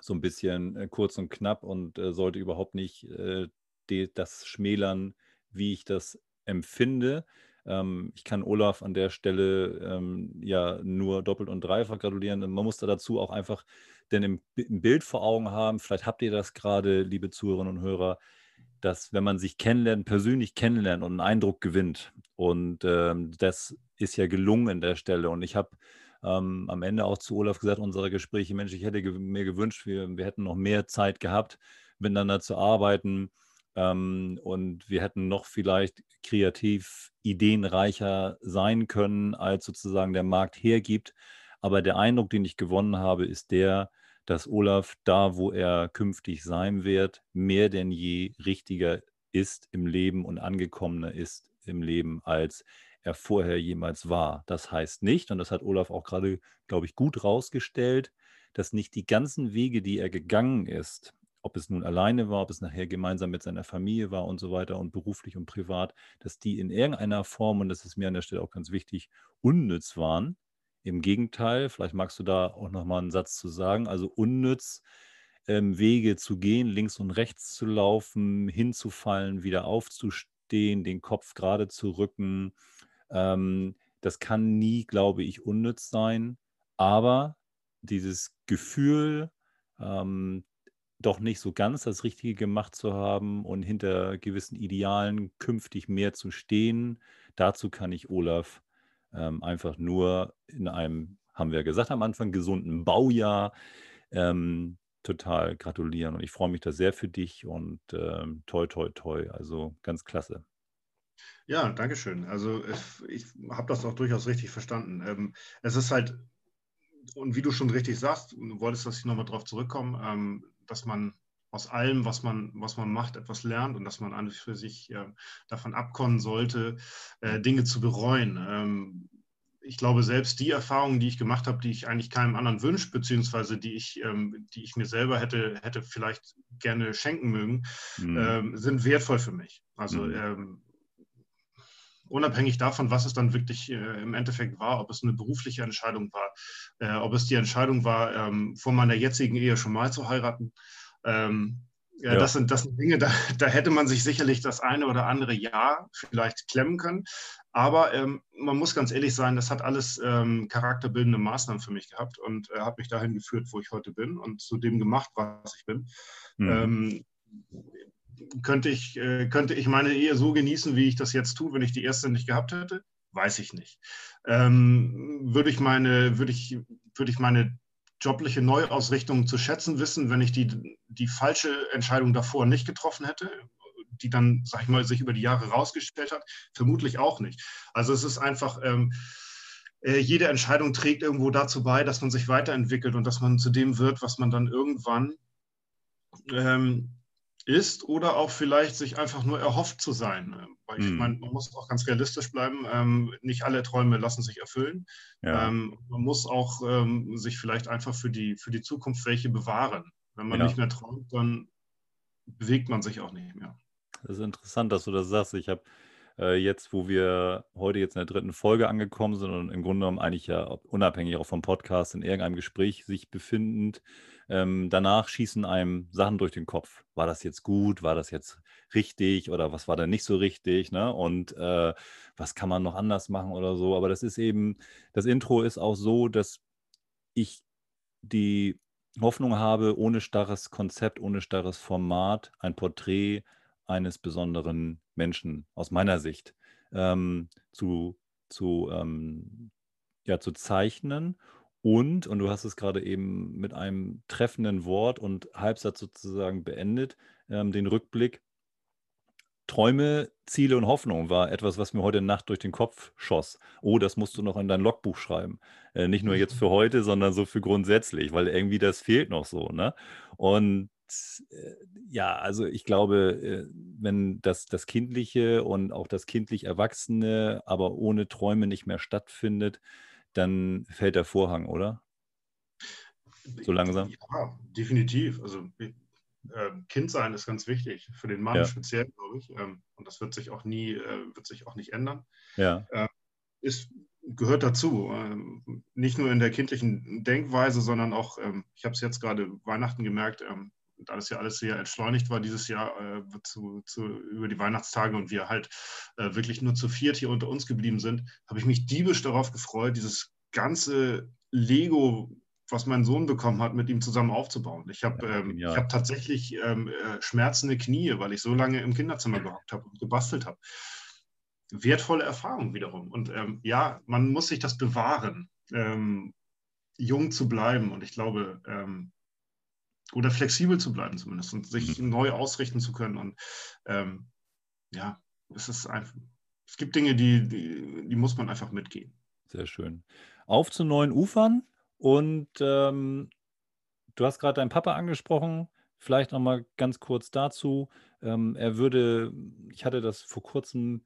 so ein bisschen äh, kurz und knapp und äh, sollte überhaupt nicht äh, de, das schmälern, wie ich das empfinde. Ähm, ich kann Olaf an der Stelle ähm, ja nur doppelt und dreifach gratulieren. Man muss da dazu auch einfach denn im, im Bild vor Augen haben, vielleicht habt ihr das gerade, liebe Zuhörerinnen und Hörer, dass wenn man sich kennenlernt, persönlich kennenlernt und einen Eindruck gewinnt, und ähm, das ist ja gelungen an der Stelle. Und ich habe ähm, am Ende auch zu Olaf gesagt, unsere Gespräche, Mensch, ich hätte ge mir gewünscht, wir, wir hätten noch mehr Zeit gehabt, miteinander zu arbeiten. Ähm, und wir hätten noch vielleicht kreativ ideenreicher sein können, als sozusagen der Markt hergibt. Aber der Eindruck, den ich gewonnen habe, ist der, dass Olaf da, wo er künftig sein wird, mehr denn je richtiger ist im Leben und angekommener ist im Leben, als er vorher jemals war. Das heißt nicht, und das hat Olaf auch gerade, glaube ich, gut rausgestellt, dass nicht die ganzen Wege, die er gegangen ist, ob es nun alleine war, ob es nachher gemeinsam mit seiner Familie war und so weiter und beruflich und privat, dass die in irgendeiner Form, und das ist mir an der Stelle auch ganz wichtig, unnütz waren. Im Gegenteil, vielleicht magst du da auch nochmal einen Satz zu sagen, also unnütz, ähm, Wege zu gehen, links und rechts zu laufen, hinzufallen, wieder aufzustehen, den Kopf gerade zu rücken. Ähm, das kann nie, glaube ich, unnütz sein. Aber dieses Gefühl, ähm, doch nicht so ganz das Richtige gemacht zu haben und hinter gewissen Idealen künftig mehr zu stehen, dazu kann ich Olaf ähm, einfach nur in einem, haben wir gesagt am Anfang, gesunden Baujahr ähm, total gratulieren. Und ich freue mich da sehr für dich und ähm, toi, toi, toi. Also ganz klasse. Ja, danke schön. Also ich habe das auch durchaus richtig verstanden. Ähm, es ist halt, und wie du schon richtig sagst, du wolltest, dass ich nochmal darauf zurückkomme, ähm, dass man aus allem, was man, was man macht, etwas lernt und dass man an für sich äh, davon abkommen sollte, äh, Dinge zu bereuen. Ähm, ich glaube, selbst die Erfahrungen, die ich gemacht habe, die ich eigentlich keinem anderen wünsche, beziehungsweise die ich, ähm, die ich mir selber hätte, hätte vielleicht gerne schenken mögen, mhm. ähm, sind wertvoll für mich. Also mhm. ähm, unabhängig davon, was es dann wirklich äh, im Endeffekt war, ob es eine berufliche Entscheidung war, äh, ob es die Entscheidung war, ähm, vor meiner jetzigen Ehe schon mal zu heiraten. Ähm, ja, Das, sind, das sind Dinge, da, da hätte man sich sicherlich das eine oder andere Jahr vielleicht klemmen können. Aber ähm, man muss ganz ehrlich sein, das hat alles ähm, charakterbildende Maßnahmen für mich gehabt und äh, hat mich dahin geführt, wo ich heute bin und zu dem gemacht, was ich bin. Mhm. Ähm, könnte, ich, äh, könnte ich meine Ehe so genießen, wie ich das jetzt tue, wenn ich die erste nicht gehabt hätte? Weiß ich nicht. Ähm, würde ich meine, würde ich, würde ich meine jobliche Neuausrichtung zu schätzen wissen, wenn ich die, die falsche Entscheidung davor nicht getroffen hätte, die dann, sag ich mal, sich über die Jahre rausgestellt hat? Vermutlich auch nicht. Also es ist einfach, ähm, äh, jede Entscheidung trägt irgendwo dazu bei, dass man sich weiterentwickelt und dass man zu dem wird, was man dann irgendwann ähm, ist oder auch vielleicht sich einfach nur erhofft zu sein. Weil ich mhm. meine, man muss auch ganz realistisch bleiben. Ähm, nicht alle Träume lassen sich erfüllen. Ja. Ähm, man muss auch ähm, sich vielleicht einfach für die, für die Zukunft welche bewahren. Wenn man ja. nicht mehr träumt, dann bewegt man sich auch nicht mehr. Das ist interessant, dass du das sagst. Ich habe äh, jetzt, wo wir heute jetzt in der dritten Folge angekommen sind und im Grunde genommen eigentlich ja unabhängig auch vom Podcast in irgendeinem Gespräch sich befindend, ähm, danach schießen einem Sachen durch den Kopf. War das jetzt gut? War das jetzt richtig? Oder was war da nicht so richtig? Ne? Und äh, was kann man noch anders machen oder so? Aber das ist eben, das Intro ist auch so, dass ich die Hoffnung habe, ohne starres Konzept, ohne starres Format, ein Porträt eines besonderen Menschen aus meiner Sicht ähm, zu, zu, ähm, ja, zu zeichnen und, und du hast es gerade eben mit einem treffenden Wort und Halbsatz sozusagen beendet, ähm, den Rückblick. Träume, Ziele und Hoffnung war etwas, was mir heute Nacht durch den Kopf schoss. Oh, das musst du noch in dein Logbuch schreiben. Äh, nicht nur jetzt für heute, sondern so für grundsätzlich, weil irgendwie das fehlt noch so. Ne? Und äh, ja, also ich glaube, äh, wenn das, das Kindliche und auch das kindlich Erwachsene, aber ohne Träume nicht mehr stattfindet, dann fällt der Vorhang, oder? So langsam? Ja, definitiv. Also äh, Kind sein ist ganz wichtig, für den Mann ja. speziell, glaube ich. Ähm, und das wird sich auch nie, äh, wird sich auch nicht ändern. Ja. Äh, ist, gehört dazu. Ähm, nicht nur in der kindlichen Denkweise, sondern auch, ähm, ich habe es jetzt gerade Weihnachten gemerkt, ähm, da das ja alles sehr entschleunigt war dieses Jahr äh, zu, zu, über die Weihnachtstage und wir halt äh, wirklich nur zu viert hier unter uns geblieben sind, habe ich mich diebisch darauf gefreut, dieses ganze Lego, was mein Sohn bekommen hat, mit ihm zusammen aufzubauen. Ich habe ja, ähm, hab tatsächlich ähm, äh, schmerzende Knie, weil ich so lange im Kinderzimmer gehockt habe und gebastelt habe. Wertvolle Erfahrung wiederum. Und ähm, ja, man muss sich das bewahren, ähm, jung zu bleiben. Und ich glaube, ähm, oder flexibel zu bleiben zumindest und sich mhm. neu ausrichten zu können. Und ähm, ja, es ist einfach, es gibt Dinge, die, die, die, muss man einfach mitgehen. Sehr schön. Auf zu neuen Ufern und ähm, du hast gerade deinen Papa angesprochen. Vielleicht noch mal ganz kurz dazu. Ähm, er würde, ich hatte das vor kurzem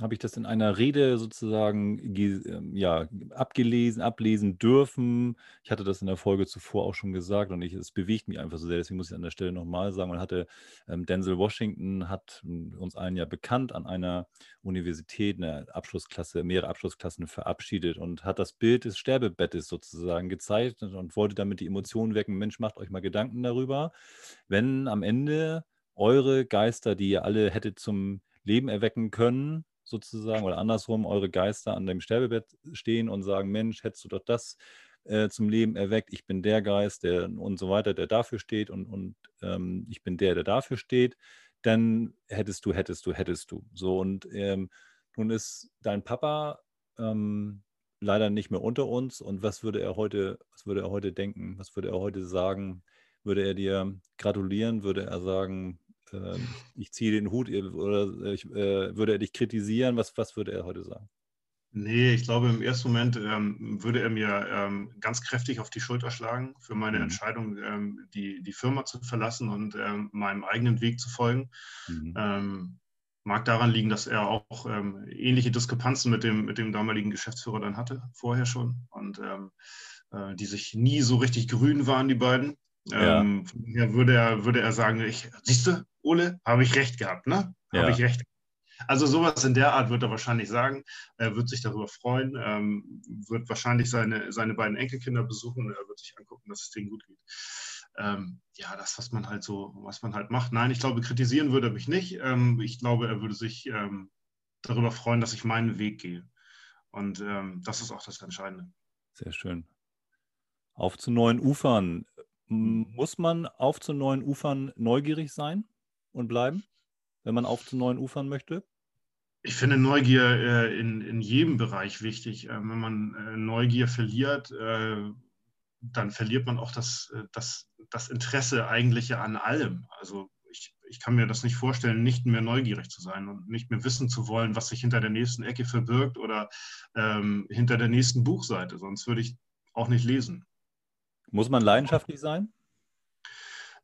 habe ich das in einer Rede sozusagen ähm, ja, abgelesen, ablesen dürfen. Ich hatte das in der Folge zuvor auch schon gesagt und ich, es bewegt mich einfach so sehr, deswegen muss ich an der Stelle nochmal sagen, man hatte ähm, Denzel Washington hat hm, uns allen ja bekannt an einer Universität eine Abschlussklasse, mehrere Abschlussklassen verabschiedet und hat das Bild des Sterbebettes sozusagen gezeigt und wollte damit die Emotionen wecken. Mensch, macht euch mal Gedanken darüber, wenn am Ende eure Geister, die ihr alle hättet zum Leben erwecken können, sozusagen oder andersrum eure Geister an dem Sterbebett stehen und sagen, Mensch, hättest du doch das äh, zum Leben erweckt, ich bin der Geist, der und so weiter, der dafür steht und, und ähm, ich bin der, der dafür steht, dann hättest du, hättest du, hättest du. So und ähm, nun ist dein Papa ähm, leider nicht mehr unter uns und was würde er heute, was würde er heute denken, was würde er heute sagen? Würde er dir gratulieren? Würde er sagen, äh, ich ziehe den Hut oder ich, äh, würde er dich kritisieren? Was, was würde er heute sagen? Nee, ich glaube, im ersten Moment ähm, würde er mir ähm, ganz kräftig auf die Schulter schlagen für meine mhm. Entscheidung, ähm, die, die Firma zu verlassen und ähm, meinem eigenen Weg zu folgen. Mhm. Ähm, mag daran liegen, dass er auch ähm, ähnliche Diskrepanzen mit dem, mit dem damaligen Geschäftsführer dann hatte, vorher schon. Und äh, die sich nie so richtig grün waren, die beiden. Ja. Ähm, würde, er, würde er sagen, ich, siehst du, Ole, habe ich recht gehabt, ne? Habe ja. ich recht. Also sowas in der Art wird er wahrscheinlich sagen. Er wird sich darüber freuen, ähm, wird wahrscheinlich seine, seine beiden Enkelkinder besuchen. Er wird sich angucken, dass es denen gut geht. Ähm, ja, das, was man halt so, was man halt macht. Nein, ich glaube, kritisieren würde er mich nicht. Ähm, ich glaube, er würde sich ähm, darüber freuen, dass ich meinen Weg gehe. Und ähm, das ist auch das Entscheidende. Sehr schön. Auf zu neuen Ufern. Muss man auf zu neuen Ufern neugierig sein? und bleiben, wenn man auf zu neuen Ufern möchte? Ich finde Neugier äh, in, in jedem Bereich wichtig. Äh, wenn man äh, Neugier verliert, äh, dann verliert man auch das, äh, das, das Interesse eigentlich an allem. Also ich, ich kann mir das nicht vorstellen, nicht mehr neugierig zu sein und nicht mehr wissen zu wollen, was sich hinter der nächsten Ecke verbirgt oder ähm, hinter der nächsten Buchseite. Sonst würde ich auch nicht lesen. Muss man leidenschaftlich sein?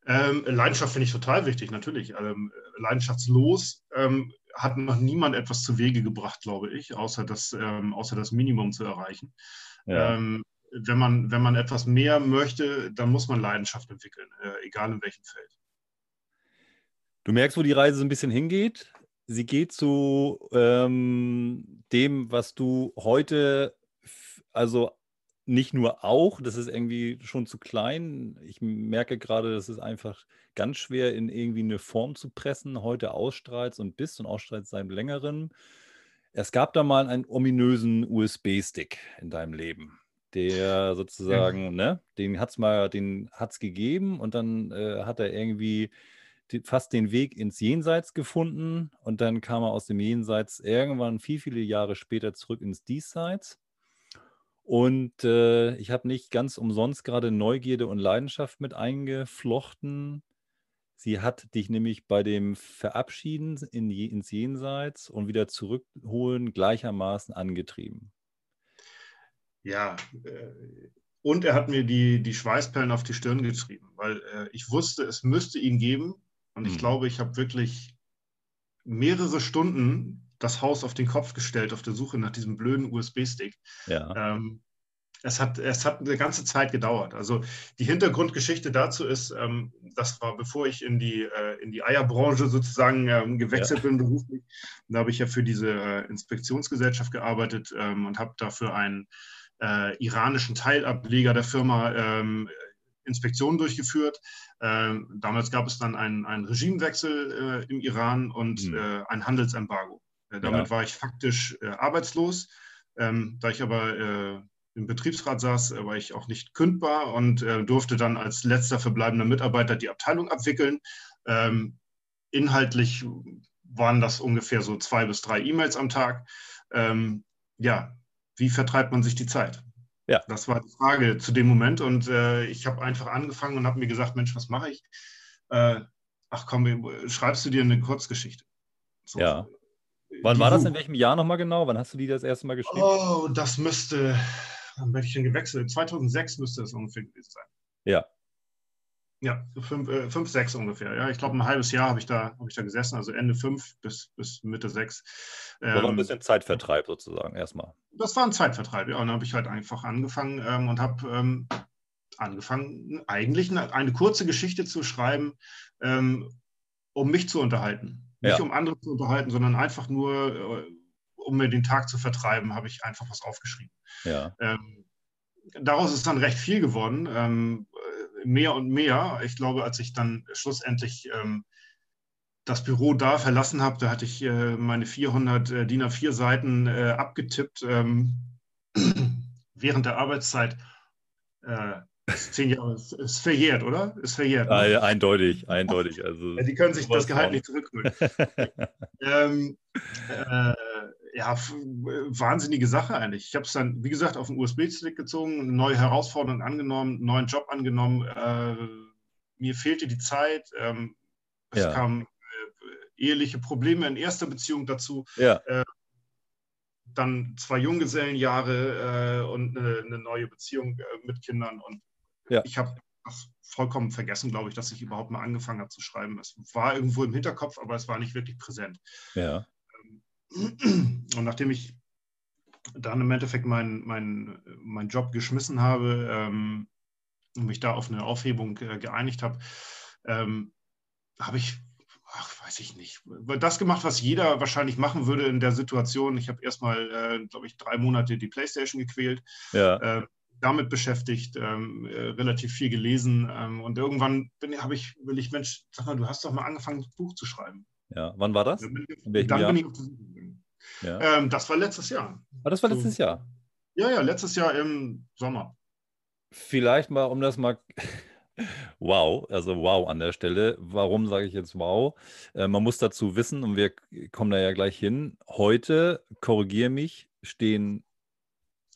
Ähm, Leidenschaft finde ich total wichtig, natürlich. Ähm, leidenschaftslos ähm, hat noch niemand etwas zu Wege gebracht, glaube ich, außer das, ähm, außer das Minimum zu erreichen. Ja. Ähm, wenn, man, wenn man etwas mehr möchte, dann muss man Leidenschaft entwickeln, äh, egal in welchem Feld. Du merkst, wo die Reise so ein bisschen hingeht. Sie geht zu ähm, dem, was du heute also nicht nur auch, das ist irgendwie schon zu klein. Ich merke gerade, das ist einfach ganz schwer in irgendwie eine Form zu pressen. Heute ausstrahlst und bist und ausstrahlst seit längerem. Es gab da mal einen ominösen USB-Stick in deinem Leben, der sozusagen, ja. ne, den hat es mal, den hat es gegeben und dann äh, hat er irgendwie die, fast den Weg ins Jenseits gefunden und dann kam er aus dem Jenseits irgendwann viel, viele Jahre später zurück ins Diesseits. Und äh, ich habe nicht ganz umsonst gerade Neugierde und Leidenschaft mit eingeflochten. Sie hat dich nämlich bei dem Verabschieden in, ins Jenseits und wieder zurückholen gleichermaßen angetrieben. Ja, äh, und er hat mir die, die Schweißperlen auf die Stirn getrieben, weil äh, ich wusste, es müsste ihn geben. Und ich hm. glaube, ich habe wirklich mehrere Stunden das Haus auf den Kopf gestellt auf der Suche nach diesem blöden USB-Stick. Ja. Ähm, es hat, es hat eine ganze Zeit gedauert. Also die Hintergrundgeschichte dazu ist, ähm, das war bevor ich in die, äh, in die Eierbranche sozusagen ähm, gewechselt ja. bin beruflich. Da habe ich ja für diese äh, Inspektionsgesellschaft gearbeitet ähm, und habe dafür einen äh, iranischen Teilableger der Firma ähm, Inspektionen durchgeführt. Ähm, damals gab es dann einen, einen Regimewechsel äh, im Iran und mhm. Äh, ein Handelsembargo. Äh, damit ja. war ich faktisch äh, arbeitslos. Ähm, da ich aber äh, im Betriebsrat saß, war ich auch nicht kündbar und durfte dann als letzter verbleibender Mitarbeiter die Abteilung abwickeln. Ähm, inhaltlich waren das ungefähr so zwei bis drei E-Mails am Tag. Ähm, ja, wie vertreibt man sich die Zeit? Ja. Das war die Frage zu dem Moment und äh, ich habe einfach angefangen und habe mir gesagt, Mensch, was mache ich? Äh, ach komm, schreibst du dir eine Kurzgeschichte? So. Ja. Wann war das? In welchem Jahr nochmal genau? Wann hast du die das erste Mal geschrieben? Oh, das müsste, wann bin ich denn gewechselt? 2006 müsste das ungefähr gewesen sein. Ja. Ja, fünf, äh, fünf sechs ungefähr. Ja, ich glaube, ein halbes Jahr habe ich, da, hab ich da gesessen, also Ende fünf bis, bis Mitte sechs. Ähm, war ein bisschen Zeitvertreib sozusagen erstmal. Das war ein Zeitvertreib, ja. Und dann habe ich halt einfach angefangen ähm, und habe ähm, angefangen, eigentlich eine, eine, kurze Geschichte zu schreiben, ähm, um mich zu unterhalten. Nicht ja. um andere zu unterhalten, sondern einfach nur, äh, um mir den Tag zu vertreiben, habe ich einfach was aufgeschrieben. Ja. Ähm, daraus ist dann recht viel geworden. Ähm, mehr und mehr. Ich glaube, als ich dann schlussendlich ähm, das Büro da verlassen habe, da hatte ich äh, meine 400 äh, DIN A4 Seiten äh, abgetippt ähm, während der Arbeitszeit. Äh, zehn Jahre ist, ist, verjährt, oder? Ist verjährt. Ne? Ja, eindeutig, eindeutig. Also, die können sich das Gehalt nicht zurückholen. ähm, äh, ja, wahnsinnige Sache eigentlich. Ich habe es dann, wie gesagt, auf den USB-Stick gezogen, neue Herausforderung angenommen, neuen Job angenommen. Äh, mir fehlte die Zeit. Ähm, es ja. kamen äh, eheliche Probleme in erster Beziehung dazu. Ja. Äh, dann zwei Junggesellenjahre äh, und eine, eine, neue Beziehung äh, mit Kindern. Und ja. ich habe vollkommen vergessen, glaube ich, dass ich überhaupt mal angefangen habe zu schreiben. Es war irgendwo im Hinterkopf, aber es war nicht wirklich präsent. Ja. Und nachdem ich dann im Endeffekt meinen mein, mein Job geschmissen habe ähm, und mich da auf eine Aufhebung äh, geeinigt habe, ähm, habe ich, ach, weiß ich nicht, das gemacht, was jeder wahrscheinlich machen würde in der Situation. Ich habe erstmal, äh, glaube ich, drei Monate die Playstation gequält. Ja. Äh, damit beschäftigt, ähm, äh, relativ viel gelesen ähm, und irgendwann habe ich, will ich, Mensch, sag mal, du hast doch mal angefangen, ein Buch zu schreiben. Ja, wann war das? Dann Jahr? bin ich auf ja. Ähm, das war letztes Jahr. Ah, das war letztes so. Jahr? Ja, ja, letztes Jahr im Sommer. Vielleicht mal, um das mal. Wow, also wow an der Stelle. Warum sage ich jetzt wow? Äh, man muss dazu wissen, und wir kommen da ja gleich hin. Heute, korrigiere mich, stehen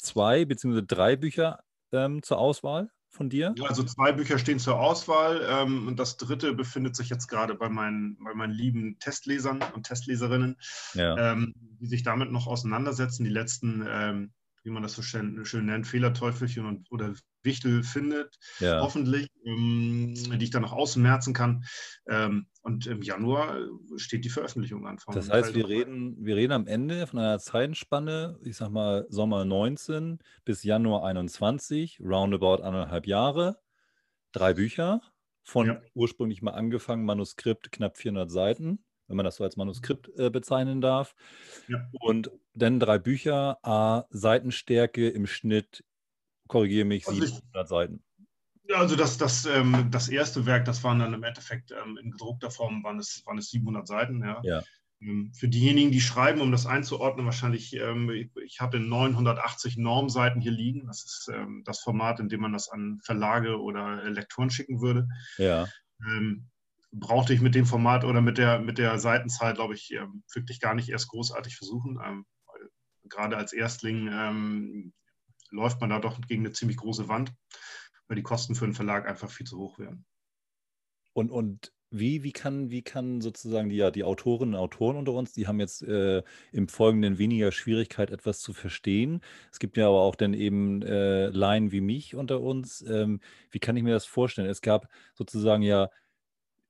zwei bzw. drei Bücher ähm, zur Auswahl von dir? Also zwei Bücher stehen zur Auswahl ähm, und das dritte befindet sich jetzt gerade bei meinen, bei meinen lieben Testlesern und Testleserinnen, ja. ähm, die sich damit noch auseinandersetzen. Die letzten ähm, wie man das so schön, schön nennt, Fehlerteufelchen und, oder Wichtel findet, ja. hoffentlich, ähm, die ich dann noch ausmerzen kann. Und im Januar steht die Veröffentlichung an. Das heißt, wir reden, wir reden am Ende von einer Zeitspanne, ich sag mal Sommer 19 bis Januar 21, roundabout anderthalb Jahre, drei Bücher, von ja. ursprünglich mal angefangen, Manuskript knapp 400 Seiten wenn man das so als Manuskript äh, bezeichnen darf. Ja. Und dann drei Bücher, A, Seitenstärke im Schnitt, korrigiere mich, also 700 Seiten. Also das, das, ähm, das erste Werk, das waren dann im Endeffekt ähm, in gedruckter Form, waren es, waren es 700 Seiten. Ja. ja. Ähm, für diejenigen, die schreiben, um das einzuordnen, wahrscheinlich, ähm, ich, ich habe 980 Normseiten hier liegen. Das ist ähm, das Format, in dem man das an Verlage oder Lektoren schicken würde. Ja. Brauchte ich mit dem Format oder mit der, mit der Seitenzahl, glaube ich, wirklich gar nicht erst großartig versuchen. Gerade als Erstling läuft man da doch gegen eine ziemlich große Wand, weil die Kosten für einen Verlag einfach viel zu hoch wären. Und, und wie, wie, kann, wie kann sozusagen die, ja, die Autorinnen und Autoren unter uns, die haben jetzt äh, im Folgenden weniger Schwierigkeit, etwas zu verstehen. Es gibt ja aber auch dann eben äh, Laien wie mich unter uns. Ähm, wie kann ich mir das vorstellen? Es gab sozusagen ja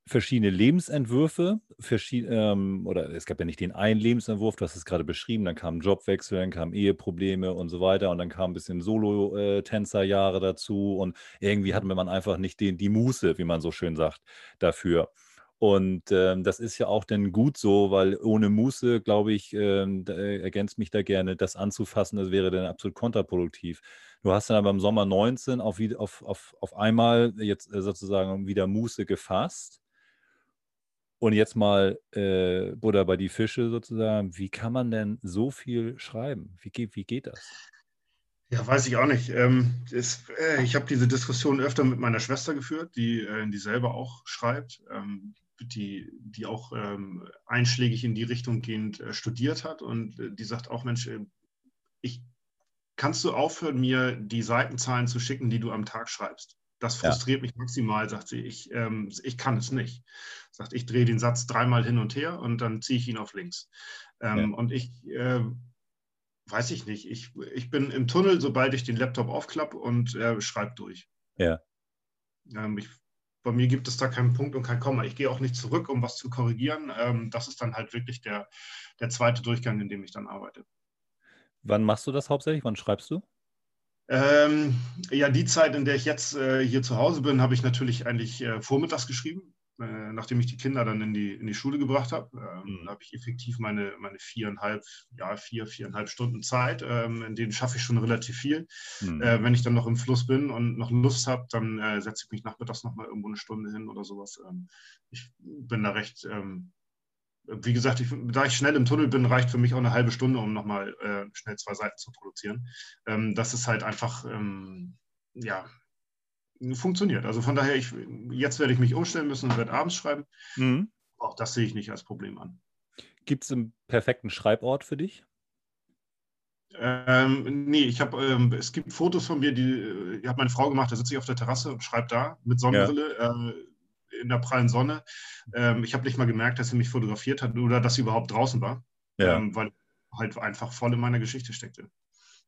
verschiedene Lebensentwürfe, verschied ähm, oder es gab ja nicht den einen Lebensentwurf, du hast es gerade beschrieben, dann kamen Jobwechsel, dann kamen Eheprobleme und so weiter und dann kam ein bisschen Solo-Tänzerjahre dazu und irgendwie hatten wir man einfach nicht den, die Muße, wie man so schön sagt, dafür. Und ähm, das ist ja auch dann gut so, weil ohne Muße, glaube ich, ähm, äh, ergänzt mich da gerne, das anzufassen, das wäre dann absolut kontraproduktiv. Du hast dann aber im Sommer 19 auf, auf, auf, auf einmal jetzt äh, sozusagen wieder Muße gefasst und jetzt mal äh, Buddha bei die Fische sozusagen. Wie kann man denn so viel schreiben? Wie geht, wie geht das? Ja, weiß ich auch nicht. Ähm, ist, äh, ich habe diese Diskussion öfter mit meiner Schwester geführt, die, äh, die selber auch schreibt, ähm, die, die auch ähm, einschlägig in die Richtung gehend äh, studiert hat. Und äh, die sagt auch, Mensch, äh, ich, kannst du aufhören, mir die Seitenzahlen zu schicken, die du am Tag schreibst? Das frustriert ja. mich maximal, sagt sie. Ich, ähm, ich kann es nicht. Sagt, ich drehe den Satz dreimal hin und her und dann ziehe ich ihn auf links. Ähm, ja. Und ich äh, weiß ich nicht. Ich, ich bin im Tunnel, sobald ich den Laptop aufklappe und äh, schreibe durch. Ja. Ähm, ich bei mir gibt es da keinen Punkt und kein Komma. Ich gehe auch nicht zurück, um was zu korrigieren. Ähm, das ist dann halt wirklich der, der zweite Durchgang, in dem ich dann arbeite. Wann machst du das hauptsächlich? Wann schreibst du? Ähm, ja, die Zeit, in der ich jetzt äh, hier zu Hause bin, habe ich natürlich eigentlich äh, vormittags geschrieben, äh, nachdem ich die Kinder dann in die, in die Schule gebracht habe. Ähm, mhm. habe ich effektiv meine, meine viereinhalb, ja, vier, viereinhalb Stunden Zeit. Ähm, in denen schaffe ich schon relativ viel. Mhm. Äh, wenn ich dann noch im Fluss bin und noch Lust habe, dann äh, setze ich mich nachmittags nochmal irgendwo eine Stunde hin oder sowas. Ähm, ich bin da recht ähm, wie gesagt, ich, da ich schnell im Tunnel bin, reicht für mich auch eine halbe Stunde, um nochmal äh, schnell zwei Seiten zu produzieren. Ähm, das ist halt einfach, ähm, ja, funktioniert. Also von daher, ich, jetzt werde ich mich umstellen müssen und werde abends schreiben. Mhm. Auch das sehe ich nicht als Problem an. Gibt es einen perfekten Schreibort für dich? Ähm, nee, ich habe, ähm, es gibt Fotos von mir, die, äh, die hat meine Frau gemacht, da sitze ich auf der Terrasse und schreibe da mit Sonnenbrille. Ja. Äh, in der prallen Sonne. Ähm, ich habe nicht mal gemerkt, dass sie mich fotografiert hat oder dass sie überhaupt draußen war, ja. ähm, weil halt einfach voll in meiner Geschichte steckte.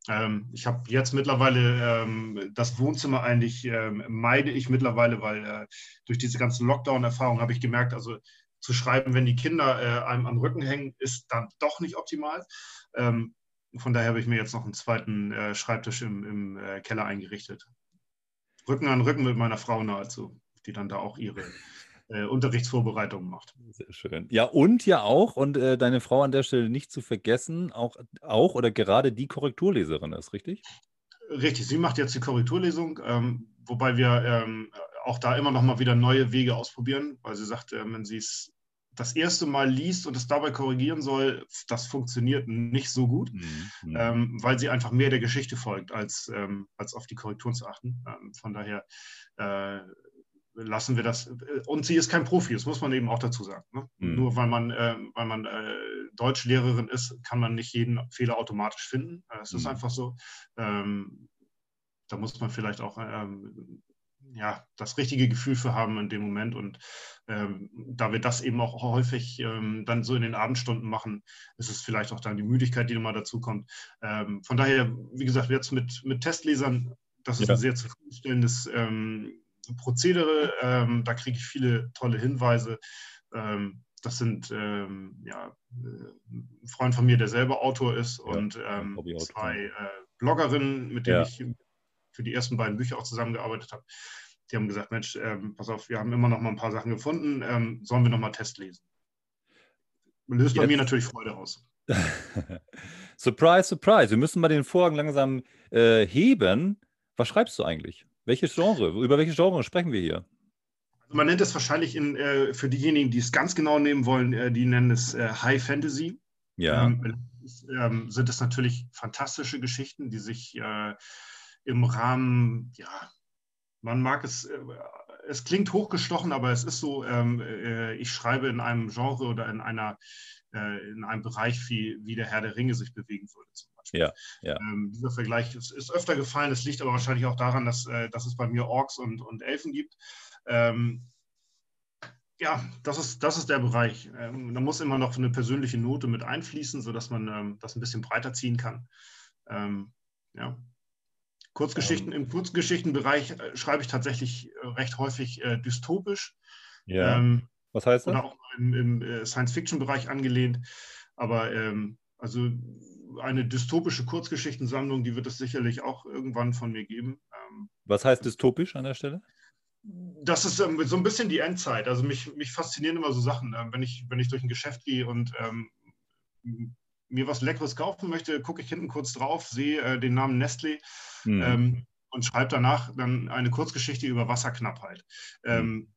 Ähm, ich habe jetzt mittlerweile ähm, das Wohnzimmer eigentlich ähm, meide ich mittlerweile, weil äh, durch diese ganzen Lockdown-Erfahrungen habe ich gemerkt, also zu schreiben, wenn die Kinder äh, einem am Rücken hängen, ist dann doch nicht optimal. Ähm, von daher habe ich mir jetzt noch einen zweiten äh, Schreibtisch im, im äh, Keller eingerichtet. Rücken an Rücken mit meiner Frau nahezu die dann da auch ihre äh, Unterrichtsvorbereitungen macht. Sehr schön. Ja, und ja auch, und äh, deine Frau an der Stelle nicht zu vergessen, auch, auch oder gerade die Korrekturleserin ist, richtig? Richtig, sie macht jetzt die Korrekturlesung, ähm, wobei wir ähm, auch da immer noch mal wieder neue Wege ausprobieren, weil sie sagt, äh, wenn sie es das erste Mal liest und es dabei korrigieren soll, das funktioniert nicht so gut, mhm. ähm, weil sie einfach mehr der Geschichte folgt, als, ähm, als auf die Korrekturen zu achten. Ähm, von daher äh, lassen wir das. Äh, und sie ist kein Profi, das muss man eben auch dazu sagen. Ne? Mhm. Nur weil man, äh, weil man äh, Deutschlehrerin ist, kann man nicht jeden Fehler automatisch finden. Es mhm. ist einfach so. Ähm, da muss man vielleicht auch ähm, ja, das richtige Gefühl für haben in dem Moment. Und ähm, da wir das eben auch häufig ähm, dann so in den Abendstunden machen, ist es vielleicht auch dann die Müdigkeit, die nochmal dazu kommt. Ähm, von daher, wie gesagt, jetzt mit, mit Testlesern, das ist ja. ein sehr zufriedenstellendes ähm, Prozedere. Ähm, da kriege ich viele tolle Hinweise. Ähm, das sind ähm, ja, äh, ein Freund von mir, der selber Autor ist, ja, und ähm, zwei äh, Bloggerinnen, mit denen ja. ich für die ersten beiden Bücher auch zusammengearbeitet habe. Die haben gesagt, Mensch, ähm, pass auf, wir haben immer noch mal ein paar Sachen gefunden, ähm, sollen wir noch mal Test lesen? Löst Jetzt. bei mir natürlich Freude aus. surprise, surprise. Wir müssen mal den Vorhang langsam äh, heben. Was schreibst du eigentlich? Welches Genre? Über welches Genre sprechen wir hier? Also man nennt es wahrscheinlich in, äh, für diejenigen, die es ganz genau nehmen wollen, äh, die nennen es äh, High Fantasy. Ja. Ähm, ähm, sind es natürlich fantastische Geschichten, die sich äh, im Rahmen, ja, man mag es, äh, es klingt hochgestochen, aber es ist so, ähm, äh, ich schreibe in einem Genre oder in einer in einem Bereich, wie, wie der Herr der Ringe sich bewegen würde. Zum Beispiel. Ja, ja. Ähm, dieser Vergleich ist, ist, öfter gefallen. Es liegt aber wahrscheinlich auch daran, dass, äh, dass es bei mir Orks und, und Elfen gibt. Ähm, ja, das ist, das ist der Bereich. Ähm, da muss immer noch eine persönliche Note mit einfließen, sodass man ähm, das ein bisschen breiter ziehen kann. Ähm, ja. Kurzgeschichten, ähm. im Kurzgeschichtenbereich äh, schreibe ich tatsächlich äh, recht häufig äh, dystopisch. Ja. Was heißt das? Oder auch im, im äh, Science-Fiction-Bereich angelehnt. Aber ähm, also eine dystopische Kurzgeschichtensammlung, die wird es sicherlich auch irgendwann von mir geben. Ähm, Was heißt dystopisch an der Stelle? Das ist ähm, so ein bisschen die Endzeit. Also mich, mich faszinieren immer so Sachen. Ähm, wenn, ich, wenn ich durch ein Geschäft gehe und ähm, mir was Leckeres kaufen möchte, gucke ich hinten kurz drauf, sehe äh, den Namen Nestlé mhm. ähm, und schreibe danach dann eine Kurzgeschichte über Wasserknappheit. Mhm.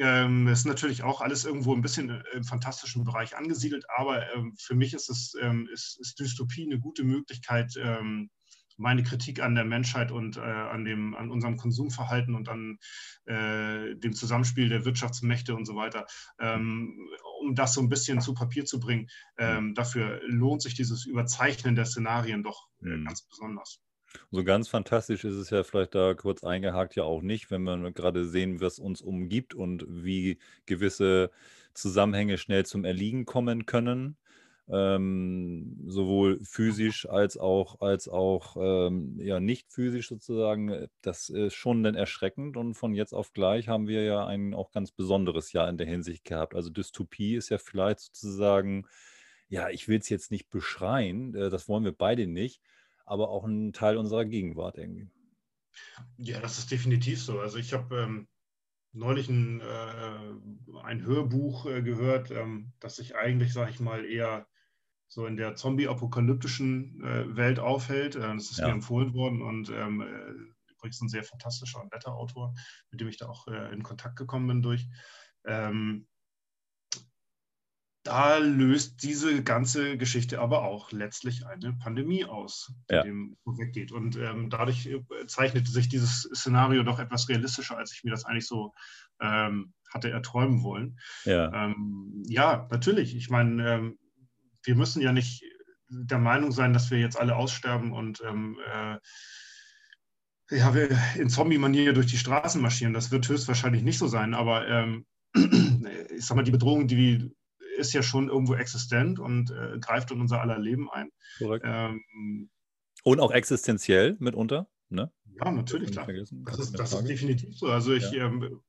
Ähm, ist natürlich auch alles irgendwo ein bisschen äh, im fantastischen Bereich angesiedelt, aber ähm, für mich ist, es, ähm, ist, ist, Dystopie eine gute Möglichkeit, ähm, meine Kritik an der Menschheit und äh, an, dem, an unserem Konsumverhalten und an äh, dem Zusammenspiel der Wirtschaftsmächte und so weiter, ähm, um das so ein bisschen zu Papier zu bringen. Ähm, dafür lohnt sich dieses Überzeichnen der Szenarien doch äh, ganz besonders. So ganz fantastisch ist es ja vielleicht da kurz eingehakt ja auch nicht, wenn wir gerade sehen, was uns umgibt und wie gewisse Zusammenhänge schnell zum Erliegen kommen können. ähm, sowohl physisch als auch, als auch ähm, ja, nicht physisch sozusagen. Das ist schon dann erschreckend und von jetzt auf gleich haben wir ja ein auch ganz besonderes Jahr in der Hinsicht gehabt. Also Dystopie ist ja vielleicht sozusagen, ja, ich will es jetzt nicht beschreien, äh, das wollen wir beide nicht, aber auch ein Teil unserer Gegenwart irgendwie. Ja, das ist definitiv so. Also ich habe ähm, neulich ein, äh, ein Hörbuch äh, gehört, ähm, das sich eigentlich, sage ich mal, eher so in der zombie-apokalyptischen äh, Welt aufhält. Äh, das ist ja. mir empfohlen worden und ähm, äh, übrigens ein sehr fantastischer und netter Autor, mit dem ich da auch äh, in Kontakt gekommen bin durch. Ähm, da löst diese ganze Geschichte aber auch letztlich eine Pandemie aus, die ja. dem weggeht. Und ähm, dadurch äh, zeichnete sich dieses Szenario doch etwas realistischer, als ich mir das eigentlich so ähm, hatte erträumen wollen. Ja, ähm, ja natürlich. Ich meine, ähm, wir müssen ja nicht der Meinung sein, dass wir jetzt alle aussterben und ähm, äh, ja, wir in Zombie-Manier durch die Straßen marschieren. Das wird höchstwahrscheinlich nicht so sein, aber ähm, ich sag mal, die Bedrohung, die ist ja schon irgendwo existent und äh, greift in unser aller Leben ein. Ähm, und auch existenziell mitunter, ne? Ja, natürlich, klar. Das ist, das ist definitiv so. Also ich, ja. ähm,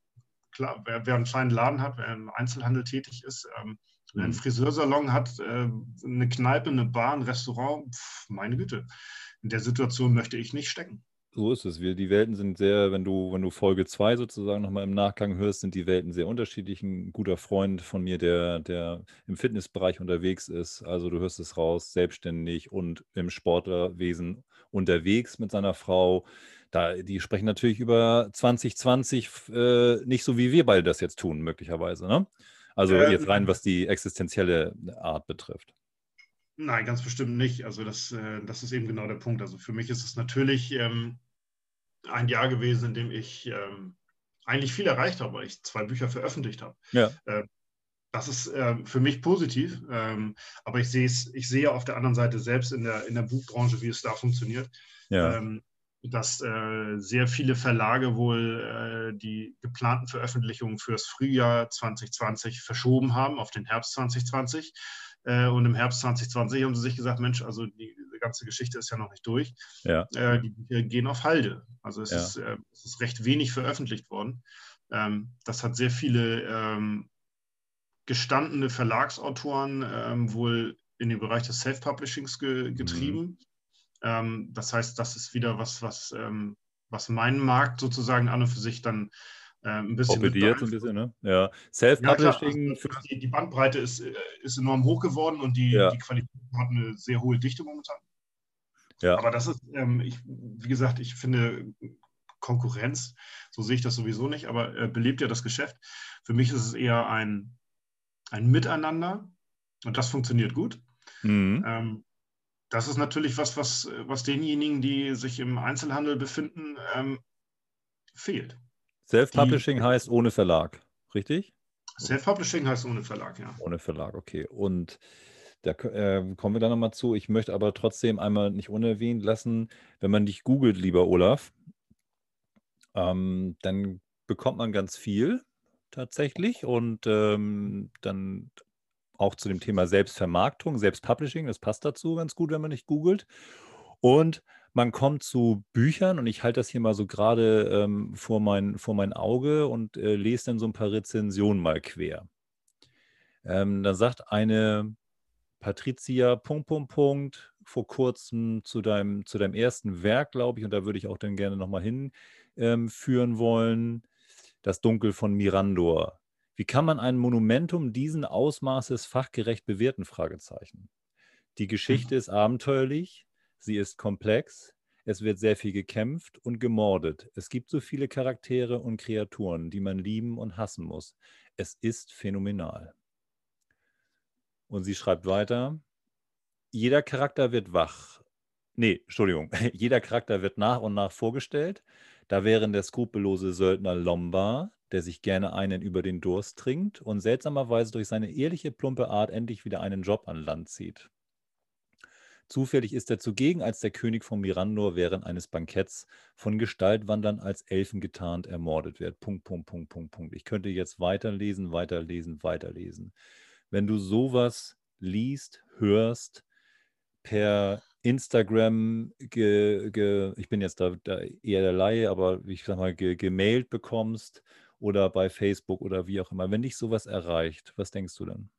klar, wer, wer, einen kleinen Laden hat, wer im Einzelhandel tätig ist, ähm, wer einen mhm. Friseursalon hat, äh, eine Kneipe, eine Bar, ein Restaurant, pf, meine Güte. In der Situation möchte ich nicht stecken. So ist es. Wir, die Welten sind sehr, wenn du, wenn du Folge 2 sozusagen nochmal im Nachgang hörst, sind die Welten sehr unterschiedlich. Ein guter Freund von mir, der, der im Fitnessbereich unterwegs ist, also du hörst es raus, selbstständig und im Sportlerwesen unterwegs mit seiner Frau. Da, die sprechen natürlich über 2020 äh, nicht so, wie wir beide das jetzt tun, möglicherweise. Ne? Also äh, jetzt rein, was die existenzielle Art betrifft. Nein, ganz bestimmt nicht. Also das, äh, das ist eben genau der Punkt. Also für mich ist es natürlich ähm, ein Jahr gewesen, in dem ich ähm, eigentlich viel erreicht habe, weil ich zwei Bücher veröffentlicht habe. Ja. Äh, das ist äh, für mich positiv, ähm, aber ich sehe es, ich sehe auf der anderen Seite selbst in der, in der Buchbranche, wie es da funktioniert. Ja. Ähm, dass äh, sehr viele Verlage wohl äh, die geplanten Veröffentlichungen fürs Frühjahr 2020 verschoben haben auf den Herbst 2020. Äh, und im Herbst 2020 haben sie sich gesagt, Mensch, also die, die ganze Geschichte ist ja noch nicht durch. Ja. Äh, die Bücher gehen auf Halde. Also es, ja. ist, äh, es ist recht wenig veröffentlicht worden. Ähm, das hat sehr viele ähm, gestandene Verlagsautoren ähm, wohl in den Bereich des Self-Publishings ge getrieben. Mhm. Ähm, das heißt, das ist wieder was, was, ähm, was meinen Markt sozusagen an und für sich dann äh, ein bisschen. Probiert ein bisschen, ne? Ja. Self-Publishing. Ja, die, die, Bandbreite ist, äh, ist enorm hoch geworden und die, ja. die Qualität hat eine sehr hohe Dichte momentan. Ja. Aber das ist, ähm, ich, wie gesagt, ich finde Konkurrenz, so sehe ich das sowieso nicht, aber äh, belebt ja das Geschäft. Für mich ist es eher ein, ein Miteinander und das funktioniert gut. Mhm. Ähm, das ist natürlich was, was, was denjenigen, die sich im Einzelhandel befinden, ähm, fehlt. Self-Publishing heißt ohne Verlag, richtig? Self-Publishing heißt ohne Verlag, ja. Ohne Verlag, okay. Und da äh, kommen wir dann nochmal zu. Ich möchte aber trotzdem einmal nicht unerwähnt lassen, wenn man dich googelt, lieber Olaf, ähm, dann bekommt man ganz viel tatsächlich und ähm, dann auch zu dem Thema Selbstvermarktung, Selbstpublishing, das passt dazu ganz gut, wenn man nicht googelt. Und man kommt zu Büchern und ich halte das hier mal so gerade ähm, vor, mein, vor mein Auge und äh, lese dann so ein paar Rezensionen mal quer. Ähm, da sagt eine Patricia, Punkt, Punkt, Punkt, vor kurzem zu deinem, zu deinem ersten Werk, glaube ich, und da würde ich auch dann gerne nochmal hinführen ähm, wollen, Das Dunkel von Mirandor. Wie kann man ein Monumentum diesen Ausmaßes fachgerecht bewerten? Fragezeichen. Die Geschichte mhm. ist abenteuerlich, Sie ist komplex, es wird sehr viel gekämpft und gemordet. Es gibt so viele Charaktere und Kreaturen, die man lieben und hassen muss. Es ist phänomenal. Und sie schreibt weiter, jeder Charakter wird wach. Nee, Entschuldigung, jeder Charakter wird nach und nach vorgestellt. Da wären der skrupellose Söldner Lombard, der sich gerne einen über den Durst trinkt und seltsamerweise durch seine ehrliche, plumpe Art endlich wieder einen Job an Land zieht. Zufällig ist er zugegen, als der König von Mirandor während eines Banketts von Gestaltwandern als Elfen getarnt ermordet wird. Punkt, Punkt, Punkt, Punkt, Punkt. Ich könnte jetzt weiterlesen, weiterlesen, weiterlesen. Wenn du sowas liest, hörst, per Instagram, ge, ge, ich bin jetzt da, da, eher der Laie, aber ich sag mal, ge, gemailt bekommst oder bei Facebook oder wie auch immer. Wenn dich sowas erreicht, was denkst du dann?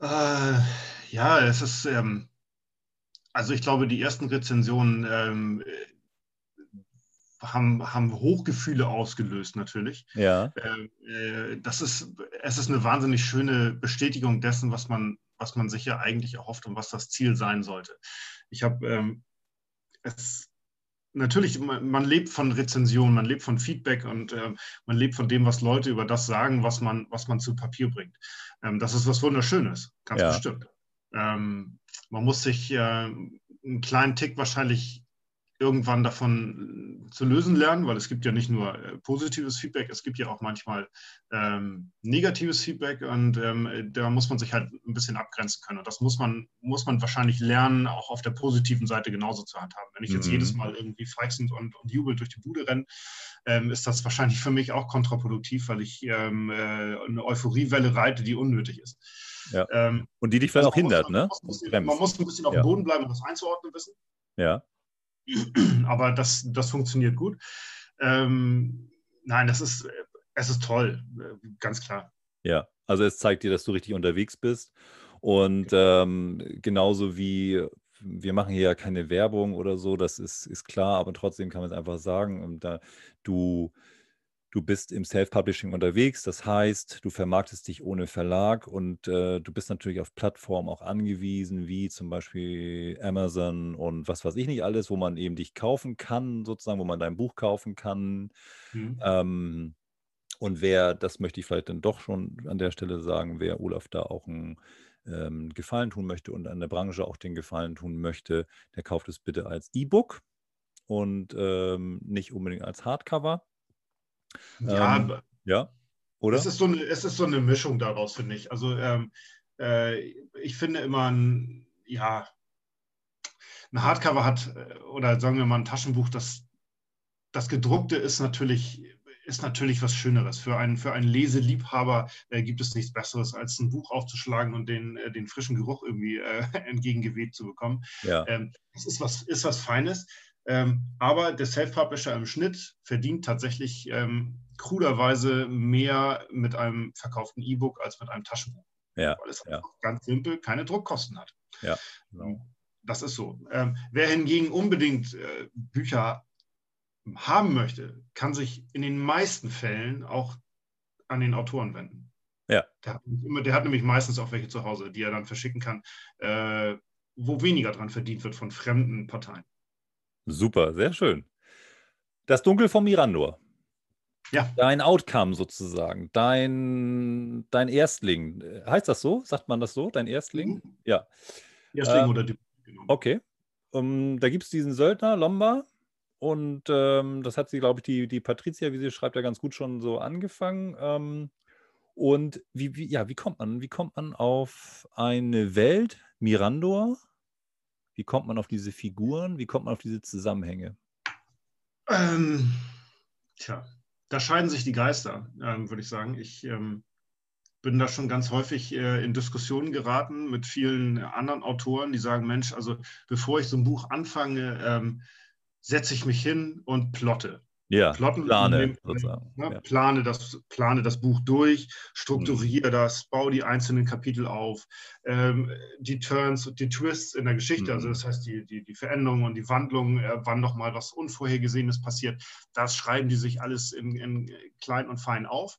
Äh, ja, es ist, ähm, also ich glaube, die ersten Rezensionen ähm, haben, haben Hochgefühle ausgelöst natürlich. Ja. Äh, das ist, es ist eine wahnsinnig schöne Bestätigung dessen, was man, was man sich ja eigentlich erhofft und was das Ziel sein sollte. Ich habe ähm, es natürlich, man, man, lebt von Rezensionen, man lebt von Feedback und äh, man lebt von dem, was Leute über das sagen, was man, was man zu Papier bringt. Ähm, das ist was Wunderschönes, ganz ja. bestimmt. Ähm, man muss sich äh, einen kleinen Tick wahrscheinlich irgendwann davon zu lösen lernen, weil es gibt ja nicht nur äh, positives Feedback, es gibt ja auch manchmal ähm, negatives Feedback und ähm, da muss man sich halt ein bisschen abgrenzen können. Und das muss man, muss man wahrscheinlich lernen, auch auf der positiven Seite genauso zu handhaben. Wenn ich jetzt mhm. jedes Mal irgendwie feixend und, und jubelnd durch die Bude renne, ähm, ist das wahrscheinlich für mich auch kontraproduktiv, weil ich ähm, äh, eine Euphoriewelle reite, die unnötig ist. Ja. Ähm, und die dich vielleicht also auch hindert, muss, ne? Man muss, man muss, ein bisschen auf dem Boden bleiben und das einzuordnen wissen. Ja. Aber das, das funktioniert gut. Ähm, nein, das ist, es ist toll, ganz klar. Ja, also es zeigt dir, dass du richtig unterwegs bist. Und ähm, genauso wie wir machen hier ja keine Werbung oder so, das ist, ist klar, aber trotzdem kann man es einfach sagen. Und da du Du bist im Self-Publishing unterwegs, das heißt, du vermarktest dich ohne Verlag und äh, du bist natürlich auf Plattformen auch angewiesen, wie zum Beispiel Amazon und was weiß ich nicht alles, wo man eben dich kaufen kann, sozusagen, wo man dein Buch kaufen kann. Mhm. Ähm, und wer, das möchte ich vielleicht dann doch schon an der Stelle sagen, wer Olaf da auch einen ähm, Gefallen tun möchte und an der Branche auch den Gefallen tun möchte, der kauft es bitte als E-Book und ähm, nicht unbedingt als Hardcover. Ja, ähm, ja, oder? Es ist, so eine, es ist so eine Mischung daraus, finde ich. Also ähm, äh, ich finde immer, ein, ja, ein Hardcover hat, äh, oder sagen wir mal ein Taschenbuch, das, das gedruckte ist natürlich, ist natürlich was Schöneres. Für einen, für einen Leseliebhaber äh, gibt es nichts Besseres, als ein Buch aufzuschlagen und den, äh, den frischen Geruch irgendwie äh, entgegengeweht zu bekommen. Ja. Ähm, es ist was, ist was Feines. Ähm, aber der Self-Publisher im Schnitt verdient tatsächlich ähm, kruderweise mehr mit einem verkauften E-Book als mit einem Taschenbuch. Ja, weil es ja. ganz simpel keine Druckkosten hat. Ja, genau. Das ist so. Ähm, wer hingegen unbedingt äh, Bücher haben möchte, kann sich in den meisten Fällen auch an den Autoren wenden. Ja. Der hat, immer, der hat nämlich meistens auch welche zu Hause, die er dann verschicken kann, äh, wo weniger dran verdient wird von fremden Parteien. Super, sehr schön. Das Dunkel vom Mirandor. Ja. Dein Outcome sozusagen, dein, dein Erstling. Heißt das so? Sagt man das so? Dein Erstling? Mhm. Ja. Erstling ähm, oder die, genau. Okay. Um, ähm, da gibt es diesen Söldner, Lomba. Und ähm, das hat sie, glaube ich, die, die Patricia, wie sie schreibt, ja ganz gut schon so angefangen. Ähm, und wie, wie, ja, wie kommt man? Wie kommt man auf eine Welt, Mirandor, wie kommt man auf diese Figuren? Wie kommt man auf diese Zusammenhänge? Ähm, tja, da scheiden sich die Geister, ähm, würde ich sagen. Ich ähm, bin da schon ganz häufig äh, in Diskussionen geraten mit vielen anderen Autoren, die sagen, Mensch, also bevor ich so ein Buch anfange, ähm, setze ich mich hin und plotte. Ja, Plotten, plane, sozusagen. Ne, ja. plane, das, plane das Buch durch, strukturiere mhm. das, baue die einzelnen Kapitel auf, ähm, die Turns, die Twists in der Geschichte, also mhm. also das heißt die, die, die Veränderungen und die Wandlungen, äh, wann nochmal was Unvorhergesehenes passiert, das schreiben die sich alles in, in klein und fein auf.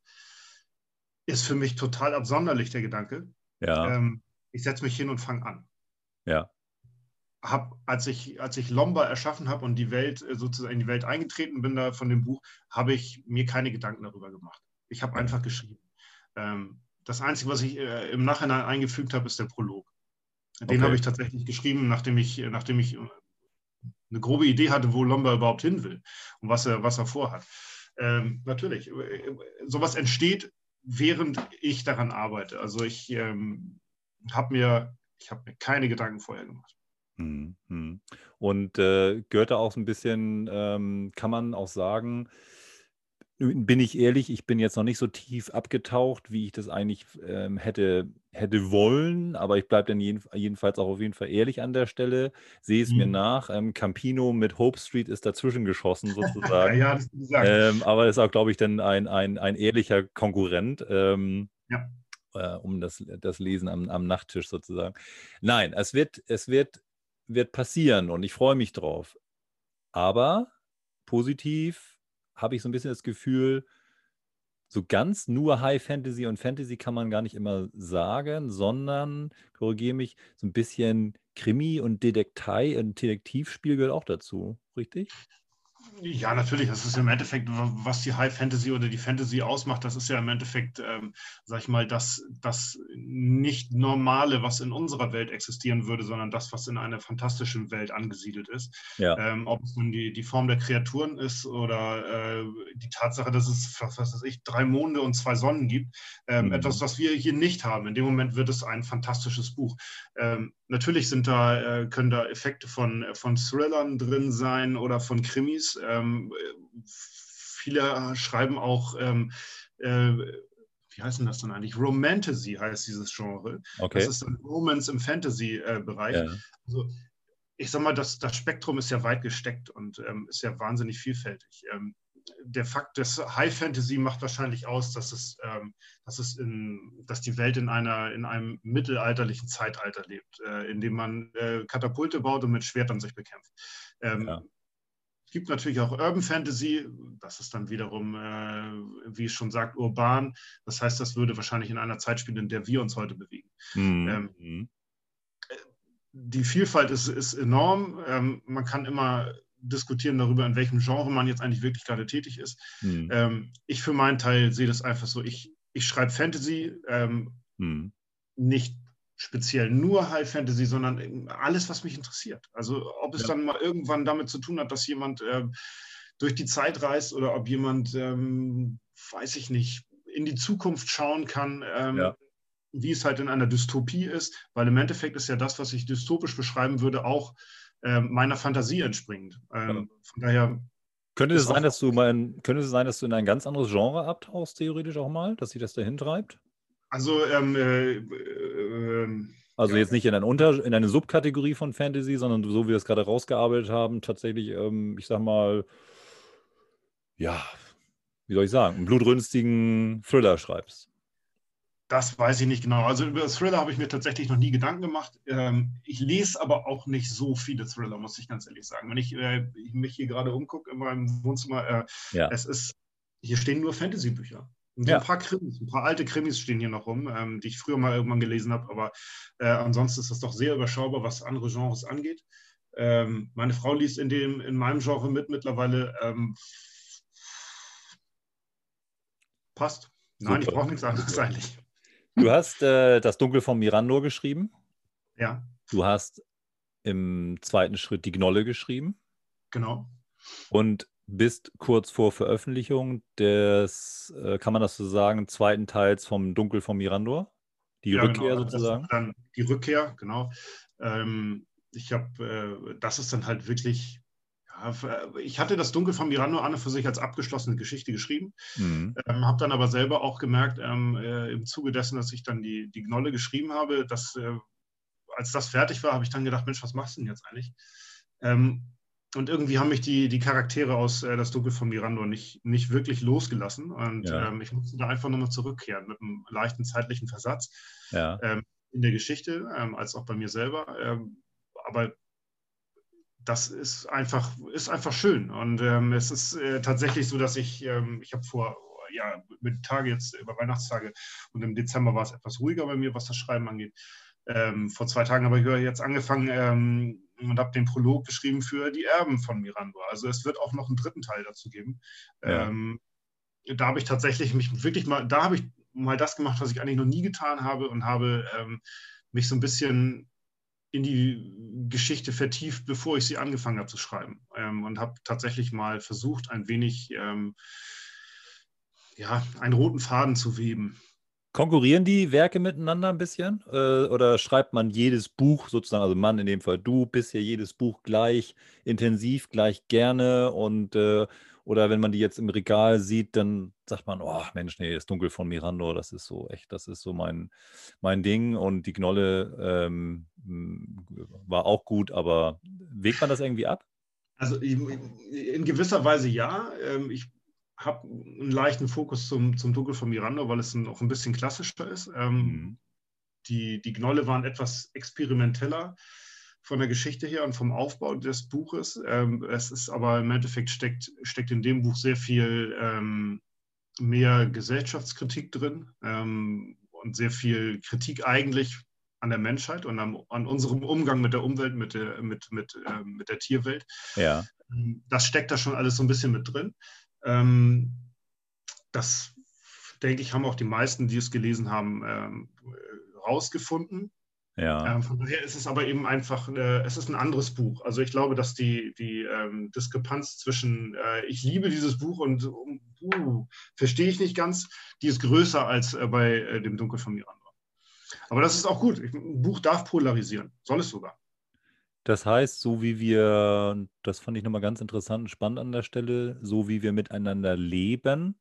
Ist für mich total absonderlich, der Gedanke. Ja. Ähm, ich setze mich hin und fange an. Ja habe, als ich, als ich Lomba erschaffen habe und die Welt äh, sozusagen in die Welt eingetreten bin da von dem Buch, habe ich mir keine Gedanken darüber gemacht. Ich habe einfach geschrieben. Ähm, das Einzige, was ich äh, im Nachhinein eingefügt habe, ist der Prolog. Den okay. habe ich tatsächlich geschrieben, nachdem ich, nachdem ich äh, eine grobe Idee hatte, wo Lomba überhaupt hin will und was er, was er vorhat. Ähm, natürlich, sowas entsteht, während ich daran arbeite. Also ich ähm, habe mir, hab mir keine Gedanken vorher gemacht. Mhm, mhm. Und äh, gehört da auch so ein bisschen, ähm, kann man auch sagen, bin ich ehrlich, ich bin jetzt noch nicht so tief abgetaucht, wie ich das eigentlich ähm, hätte, hätte wollen, aber ich bleibe dann jeden, jedenfalls auch auf jeden Fall ehrlich an der Stelle, sehe es mhm. mir nach. Ähm, Campino mit Hope Street ist dazwischen geschossen sozusagen. ja, das gesagt. Ähm, aber ist auch, glaube ich, dann ein, ein, ein ehrlicher Konkurrent. Ähm, ja. Äh, um das, das Lesen am, am Nachttisch sozusagen. Nein, es wird, es wird, wird passieren und ich freue mich drauf. Aber positiv habe ich so ein bisschen das Gefühl, so ganz nur High Fantasy und Fantasy kann man gar nicht immer sagen, sondern, korrigiere mich, so ein bisschen Krimi und Detektei, ein Detektivspiel gehört auch dazu, richtig? Ja, natürlich. Das ist im Endeffekt, was die High Fantasy oder die Fantasy ausmacht, das ist ja im Endeffekt, ähm, sag ich mal, das, das nicht Normale, was in unserer Welt existieren würde, sondern das, was in einer fantastischen Welt angesiedelt ist. Ja. Ähm, ob es nun die, die Form der Kreaturen ist oder äh, die Tatsache, dass es, was weiß ich, drei Monde und zwei Sonnen gibt. Ähm, mhm. Etwas, was wir hier nicht haben. In dem Moment wird es ein fantastisches Buch. Ähm, natürlich sind da, äh, können da Effekte von, von Thrillern drin sein oder von Krimis. Ähm, viele schreiben auch, ähm, äh, wie heißt denn das dann eigentlich? Romantasy heißt dieses Genre. Okay. Das ist ein Romance im Fantasy-Bereich. Ja. Also, ich sag mal, das, das Spektrum ist ja weit gesteckt und ähm, ist ja wahnsinnig vielfältig. Ähm, der Fakt des High Fantasy macht wahrscheinlich aus, dass es, ähm, dass es in, dass die Welt in einer in einem mittelalterlichen Zeitalter lebt, äh, in dem man äh, Katapulte baut und mit Schwertern sich bekämpft. Ähm, ja. Es gibt natürlich auch Urban Fantasy, das ist dann wiederum, äh, wie es schon sagt, urban. Das heißt, das würde wahrscheinlich in einer Zeit spielen, in der wir uns heute bewegen. Mhm. Ähm, die Vielfalt ist, ist enorm. Ähm, man kann immer diskutieren darüber, in welchem Genre man jetzt eigentlich wirklich gerade tätig ist. Mhm. Ähm, ich für meinen Teil sehe das einfach so, ich, ich schreibe Fantasy, ähm, mhm. nicht speziell nur High Fantasy, sondern alles, was mich interessiert. Also ob es ja. dann mal irgendwann damit zu tun hat, dass jemand äh, durch die Zeit reist oder ob jemand, ähm, weiß ich nicht, in die Zukunft schauen kann, ähm, ja. wie es halt in einer Dystopie ist, weil im Endeffekt ist ja das, was ich dystopisch beschreiben würde, auch äh, meiner Fantasie entspringt. Ähm, von daher könnte es sein, dass du mal in, könnte es sein, dass du in ein ganz anderes Genre abtauchst, theoretisch auch mal, dass sich das dahin treibt? Also, ähm, äh, äh, also ja. jetzt nicht in, ein Unter in eine Subkategorie von Fantasy, sondern so wie wir es gerade rausgearbeitet haben, tatsächlich, ähm, ich sag mal, ja, wie soll ich sagen, einen blutrünstigen Thriller schreibst. Das weiß ich nicht genau. Also über Thriller habe ich mir tatsächlich noch nie Gedanken gemacht. Ähm, ich lese aber auch nicht so viele Thriller, muss ich ganz ehrlich sagen. Wenn ich, äh, ich mich hier gerade umgucke in meinem Wohnzimmer, äh, ja. es ist, hier stehen nur Fantasy-Bücher. So ja. ein paar Krimis, ein paar alte Krimis stehen hier noch rum, ähm, die ich früher mal irgendwann gelesen habe. Aber äh, ansonsten ist das doch sehr überschaubar, was andere Genres angeht. Ähm, meine Frau liest in, dem, in meinem Genre mit mittlerweile. Ähm, passt. Nein, Super. ich brauche nichts anderes eigentlich. Du hast äh, das Dunkel von Mirandor geschrieben. Ja. Du hast im zweiten Schritt die Gnolle geschrieben. Genau. Und bist kurz vor Veröffentlichung des, äh, kann man das so sagen, zweiten Teils vom Dunkel von Mirandor? Die ja, Rückkehr genau. sozusagen? dann die Rückkehr, genau. Ähm, ich habe, äh, das ist dann halt wirklich äh, ich hatte das Dunkel von Mirando an und für sich als abgeschlossene Geschichte geschrieben, mhm. ähm, habe dann aber selber auch gemerkt, ähm, äh, im Zuge dessen, dass ich dann die, die Gnolle geschrieben habe, dass äh, als das fertig war, habe ich dann gedacht, Mensch, was machst du denn jetzt eigentlich? Ähm, und irgendwie haben mich die, die Charaktere aus äh, Das Dunkel von Mirando nicht, nicht wirklich losgelassen. Und ja. ähm, ich musste da einfach nochmal zurückkehren mit einem leichten zeitlichen Versatz ja. ähm, in der Geschichte, ähm, als auch bei mir selber. Ähm, aber das ist einfach, ist einfach schön. Und ähm, es ist äh, tatsächlich so, dass ich, ähm, ich habe vor, ja, mit Tage jetzt über Weihnachtstage und im Dezember war es etwas ruhiger bei mir, was das Schreiben angeht. Vor zwei Tagen habe ich jetzt angefangen und habe den Prolog geschrieben für die Erben von Mirandor. Also es wird auch noch einen dritten Teil dazu geben. Ja. Ähm, da habe ich tatsächlich mich wirklich mal, da habe ich mal das gemacht, was ich eigentlich noch nie getan habe und habe ähm, mich so ein bisschen in die Geschichte vertieft, bevor ich sie angefangen habe zu schreiben. Ähm, und habe tatsächlich mal versucht, ein wenig ähm, ja, einen roten Faden zu weben. Konkurrieren die Werke miteinander ein bisschen? Äh, oder schreibt man jedes Buch sozusagen, also Mann in dem Fall, du bist ja jedes Buch gleich intensiv, gleich gerne und, äh, Oder wenn man die jetzt im Regal sieht, dann sagt man, oh Mensch, nee, das Dunkel von Mirando, das ist so echt, das ist so mein, mein Ding. Und die Gnolle ähm, war auch gut, aber wägt man das irgendwie ab? Also in gewisser Weise ja. Ähm, ich habe einen leichten Fokus zum, zum Dunkel von Miranda, weil es auch ein bisschen klassischer ist. Ähm, mhm. die, die Gnolle waren etwas experimenteller von der Geschichte her und vom Aufbau des Buches. Ähm, es ist aber im Endeffekt steckt, steckt in dem Buch sehr viel ähm, mehr Gesellschaftskritik drin ähm, und sehr viel Kritik eigentlich an der Menschheit und am, an unserem Umgang mit der Umwelt, mit der, mit, mit, äh, mit der Tierwelt. Ja. Ähm, das steckt da schon alles so ein bisschen mit drin. Ähm, das, denke ich, haben auch die meisten, die es gelesen haben, ähm, rausgefunden. Ja. Ähm, von daher ist es aber eben einfach, äh, es ist ein anderes Buch. Also ich glaube, dass die, die Diskrepanz zwischen äh, ich liebe dieses Buch und uh, verstehe ich nicht ganz, die ist größer als äh, bei dem Dunkel von Miranda. Aber das ist auch gut. Ein Buch darf polarisieren, soll es sogar. Das heißt, so wie wir, das fand ich nochmal ganz interessant und spannend an der Stelle, so wie wir miteinander leben,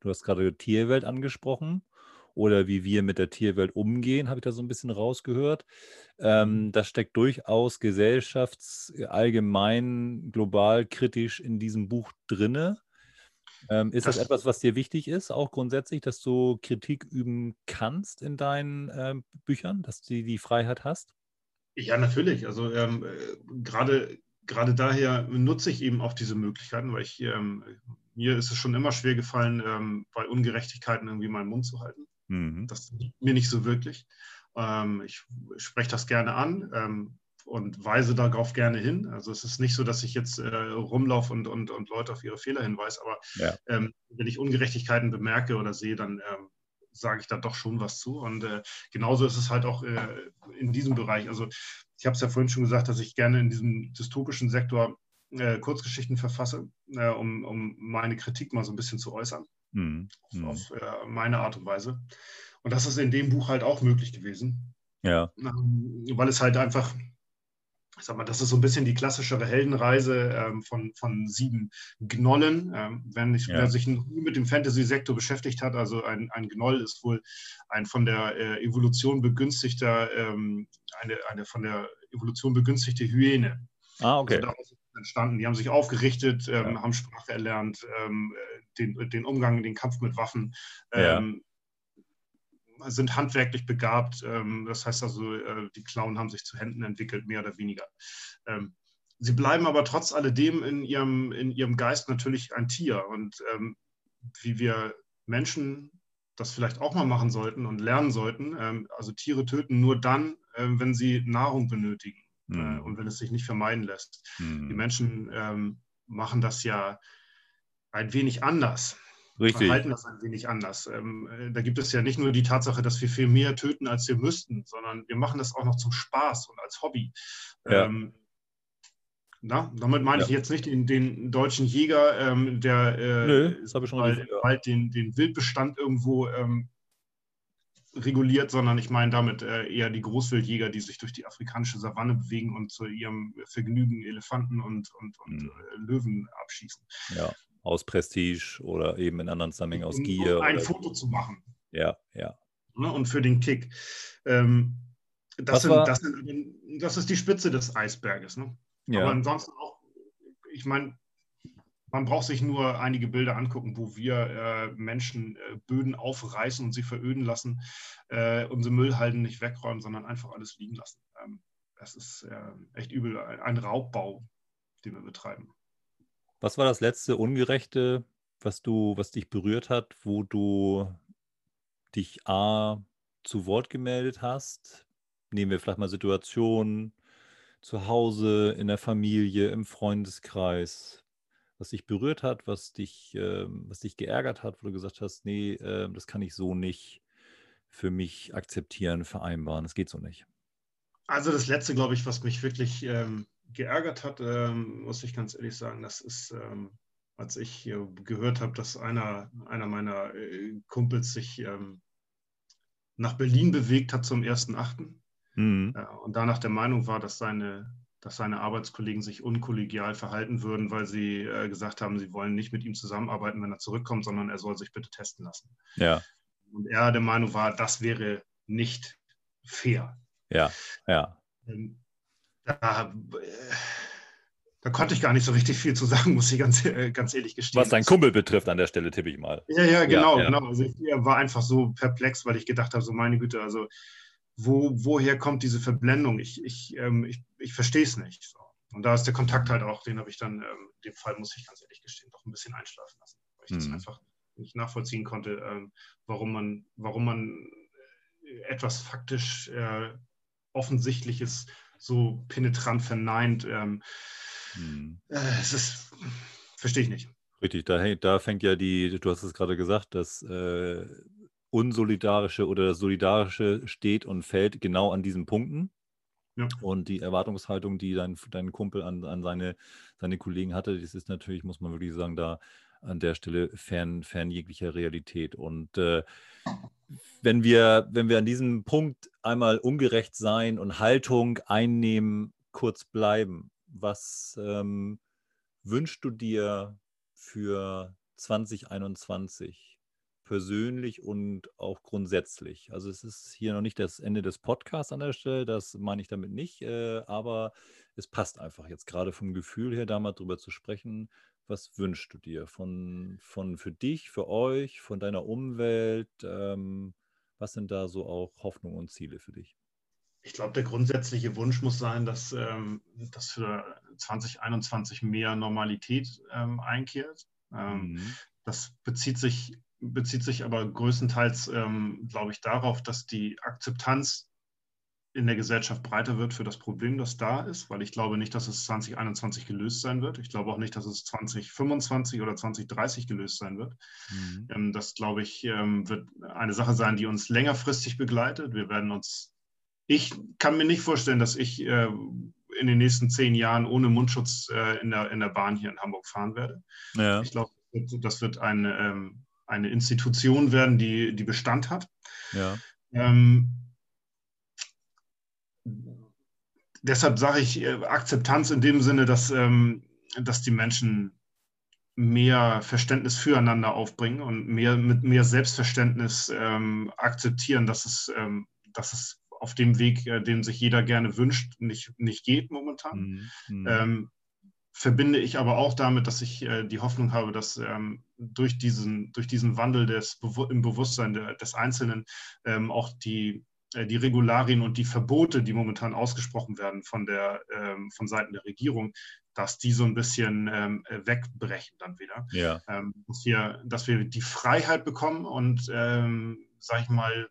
du hast gerade Tierwelt angesprochen, oder wie wir mit der Tierwelt umgehen, habe ich da so ein bisschen rausgehört. Ähm, mhm. das steckt durchaus gesellschaftsallgemein, global kritisch in diesem Buch drinne. Ähm, ist das, das, etwas, was dir wichtig ist, auch grundsätzlich, dass du Kritik üben kannst in deinen äh, Büchern, dass du die Freiheit hast? Ja, natürlich. Also ähm, äh, gerade gerade daher nutze ich eben auch diese Möglichkeiten, weil ich ähm, mir ist es schon immer schwer gefallen, ähm, bei Ungerechtigkeiten irgendwie meinen Mund zu halten. Mhm. Das liegt mir nicht so wirklich. Ähm, ich spreche das gerne an ähm, und weise darauf gerne hin. Also es ist nicht so, dass ich jetzt äh, rumlaufe und, und, und Leute auf ihre Fehler hinweise, aber ja. ähm, wenn ich Ungerechtigkeiten bemerke oder sehe, dann sage ich da doch schon was zu. Und äh, genauso ist es halt auch äh, in diesem Bereich. Also ich habe es ja vorhin schon gesagt, dass ich gerne in diesem dystopischen Sektor äh, Kurzgeschichten verfasse, äh, um, um meine Kritik mal so ein bisschen zu äußern. Mhm. Auf, auf äh, meine Art und Weise. Und das ist in dem Buch halt auch möglich gewesen. Ja. Ähm, weil es halt einfach, ich sag mal, das ist so ein bisschen die klassischere Heldenreise ähm, von, von sieben Gnollen. Ähm, wenn ich, ja. wer sich mit dem Fantasy-Sektor beschäftigt hat, also ein, ein Gnoll ist wohl ein von der äh, Evolution begünstigter, ähm, eine, eine von der Evolution begünstigte Hyäne. Ah, okay. Also entstanden. Die haben sich aufgerichtet, ähm, ja. haben Sprache erlernt, ähm, den, den Umgang, den Kampf mit Waffen, ähm, ja. Sind handwerklich begabt. Ähm, das heißt also, äh, die Clown haben sich zu Händen entwickelt, mehr oder weniger. Ähm, sie bleiben aber trotz alledem in ihrem, in ihrem Geist natürlich ein Tier. Und ähm, wie wir Menschen das vielleicht auch mal machen sollten und lernen sollten, also Tiere töten nur dann, wenn sie Nahrung benötigen mhm. und wenn es sich nicht vermeiden lässt. Mhm. Die Menschen ähm, machen das ja ein wenig anders. Richtig. Verhalten das ein wenig anders. Ähm, äh, da gibt es ja nicht nur die Tatsache, dass wir viel mehr töten, als wir müssten, sondern wir machen das auch noch zum Spaß und als Hobby. Ja. Ähm, na, damit meine ja. ich jetzt nicht den, den deutschen Jäger, ähm, der äh, Nö, das ich schon weil, weil den, den Wildbestand irgendwo ähm, reguliert, sondern ich meine damit äh, eher die Großwildjäger, die sich durch die afrikanische Savanne bewegen und zu ihrem Vergnügen Elefanten und, und, und mhm. Löwen abschießen. Ja aus Prestige oder eben in anderen Zusammenhängen aus Gier. Um ein Foto zu machen. Ja, ja. Ne, und für den Kick. Ähm, das, sind, das, sind, das, ist die Spitze des Eisberges. Ne? Ja. Aber ansonsten auch, ich meine, man braucht sich nur einige Bilder angucken, wo wir äh, Menschen äh, Böden aufreißen und sie veröden lassen, äh, unsere Müllhalden nicht wegräumen, sondern einfach alles liegen lassen. Ähm, das ist äh, echt übel, ein Raubbau, den wir betreiben. Was war das letzte Ungerechte, was du, was dich berührt hat, wo du dich A zu Wort gemeldet hast? Nehmen wir vielleicht mal Situationen zu Hause, in der Familie, im Freundeskreis, was dich berührt hat, was dich, äh, was dich geärgert hat, wo du gesagt hast, nee, äh, das kann ich so nicht für mich akzeptieren, vereinbaren. Das geht so nicht. Also das letzte, glaube ich, was mich wirklich ähm, geärgert hat, ähm, muss ich ganz ehrlich sagen, das ist, ähm, als ich äh, gehört habe, dass einer, einer meiner äh, Kumpels sich ähm, nach Berlin bewegt hat zum 1.8. Mhm. Äh, und danach der Meinung war, dass seine dass seine Arbeitskollegen sich unkollegial verhalten würden, weil sie äh, gesagt haben, sie wollen nicht mit ihm zusammenarbeiten, wenn er zurückkommt, sondern er soll sich bitte testen lassen. Ja. Und er der Meinung war, das wäre nicht fair. Ja, ja. Da, äh, da, konnte ich gar nicht so richtig viel zu sagen, muss ich ganz, äh, ganz ehrlich gestehen. Was dein Kumpel betrifft an der Stelle, tippe ich mal. Ja, ja, genau. Ja, ja. genau. Also ich war einfach so perplex, weil ich gedacht habe, so meine Güte, also wo, woher kommt diese Verblendung? Ich, ich, ähm, ich, ich verstehe es nicht. So. Und da ist der Kontakt halt auch, den habe ich dann, ähm, in dem Fall muss ich ganz ehrlich gestehen, doch ein bisschen einschlafen lassen, weil ich mhm. das einfach nicht nachvollziehen konnte, ähm, warum man, warum man etwas faktisch äh, Offensichtliches so penetrant verneint. Ähm, mhm. äh, es ist, verstehe ich nicht. Richtig, da, da fängt ja die, du hast es gerade gesagt, das äh, Unsolidarische oder das Solidarische steht und fällt genau an diesen Punkten. Ja. Und die Erwartungshaltung, die dein, dein Kumpel an, an seine, seine Kollegen hatte, das ist natürlich, muss man wirklich sagen, da an der Stelle fern, fern jeglicher Realität. Und äh, wenn, wir, wenn wir an diesem Punkt einmal ungerecht sein und Haltung einnehmen, kurz bleiben, was ähm, wünschst du dir für 2021 persönlich und auch grundsätzlich? Also es ist hier noch nicht das Ende des Podcasts an der Stelle, das meine ich damit nicht, äh, aber es passt einfach jetzt gerade vom Gefühl her, da mal drüber zu sprechen, was wünschst du dir von, von für dich, für euch, von deiner Umwelt? Ähm, was sind da so auch Hoffnungen und Ziele für dich? Ich glaube, der grundsätzliche Wunsch muss sein, dass, ähm, dass für 2021 mehr Normalität ähm, einkehrt. Ähm, mhm. Das bezieht sich, bezieht sich aber größtenteils, ähm, glaube ich, darauf, dass die Akzeptanz in der Gesellschaft breiter wird für das Problem, das da ist, weil ich glaube nicht, dass es 2021 gelöst sein wird. Ich glaube auch nicht, dass es 2025 oder 2030 gelöst sein wird. Mhm. Ähm, das, glaube ich, ähm, wird eine Sache sein, die uns längerfristig begleitet. Wir werden uns, ich kann mir nicht vorstellen, dass ich äh, in den nächsten zehn Jahren ohne Mundschutz äh, in, der, in der Bahn hier in Hamburg fahren werde. Ja. Ich glaube, das wird eine, ähm, eine Institution werden, die, die Bestand hat. Ja. Ähm, deshalb sage ich äh, Akzeptanz in dem Sinne, dass, ähm, dass die Menschen mehr Verständnis füreinander aufbringen und mehr, mit mehr Selbstverständnis ähm, akzeptieren, dass es, ähm, dass es auf dem Weg, äh, den sich jeder gerne wünscht, nicht, nicht geht momentan. Mhm. mhm. Ähm, verbinde ich aber auch damit, dass ich äh, die Hoffnung habe, dass ähm, durch, diesen, durch diesen Wandel des, im Bewusstsein der, des Einzelnen ähm, auch die die Regularien und die Verbote, die momentan ausgesprochen werden von, der, ähm, von Seiten der Regierung, dass die so ein bisschen ähm, wegbrechen dann wieder. Ja. Ähm, dass, wir, dass wir die Freiheit bekommen und, ähm, sag ich mal,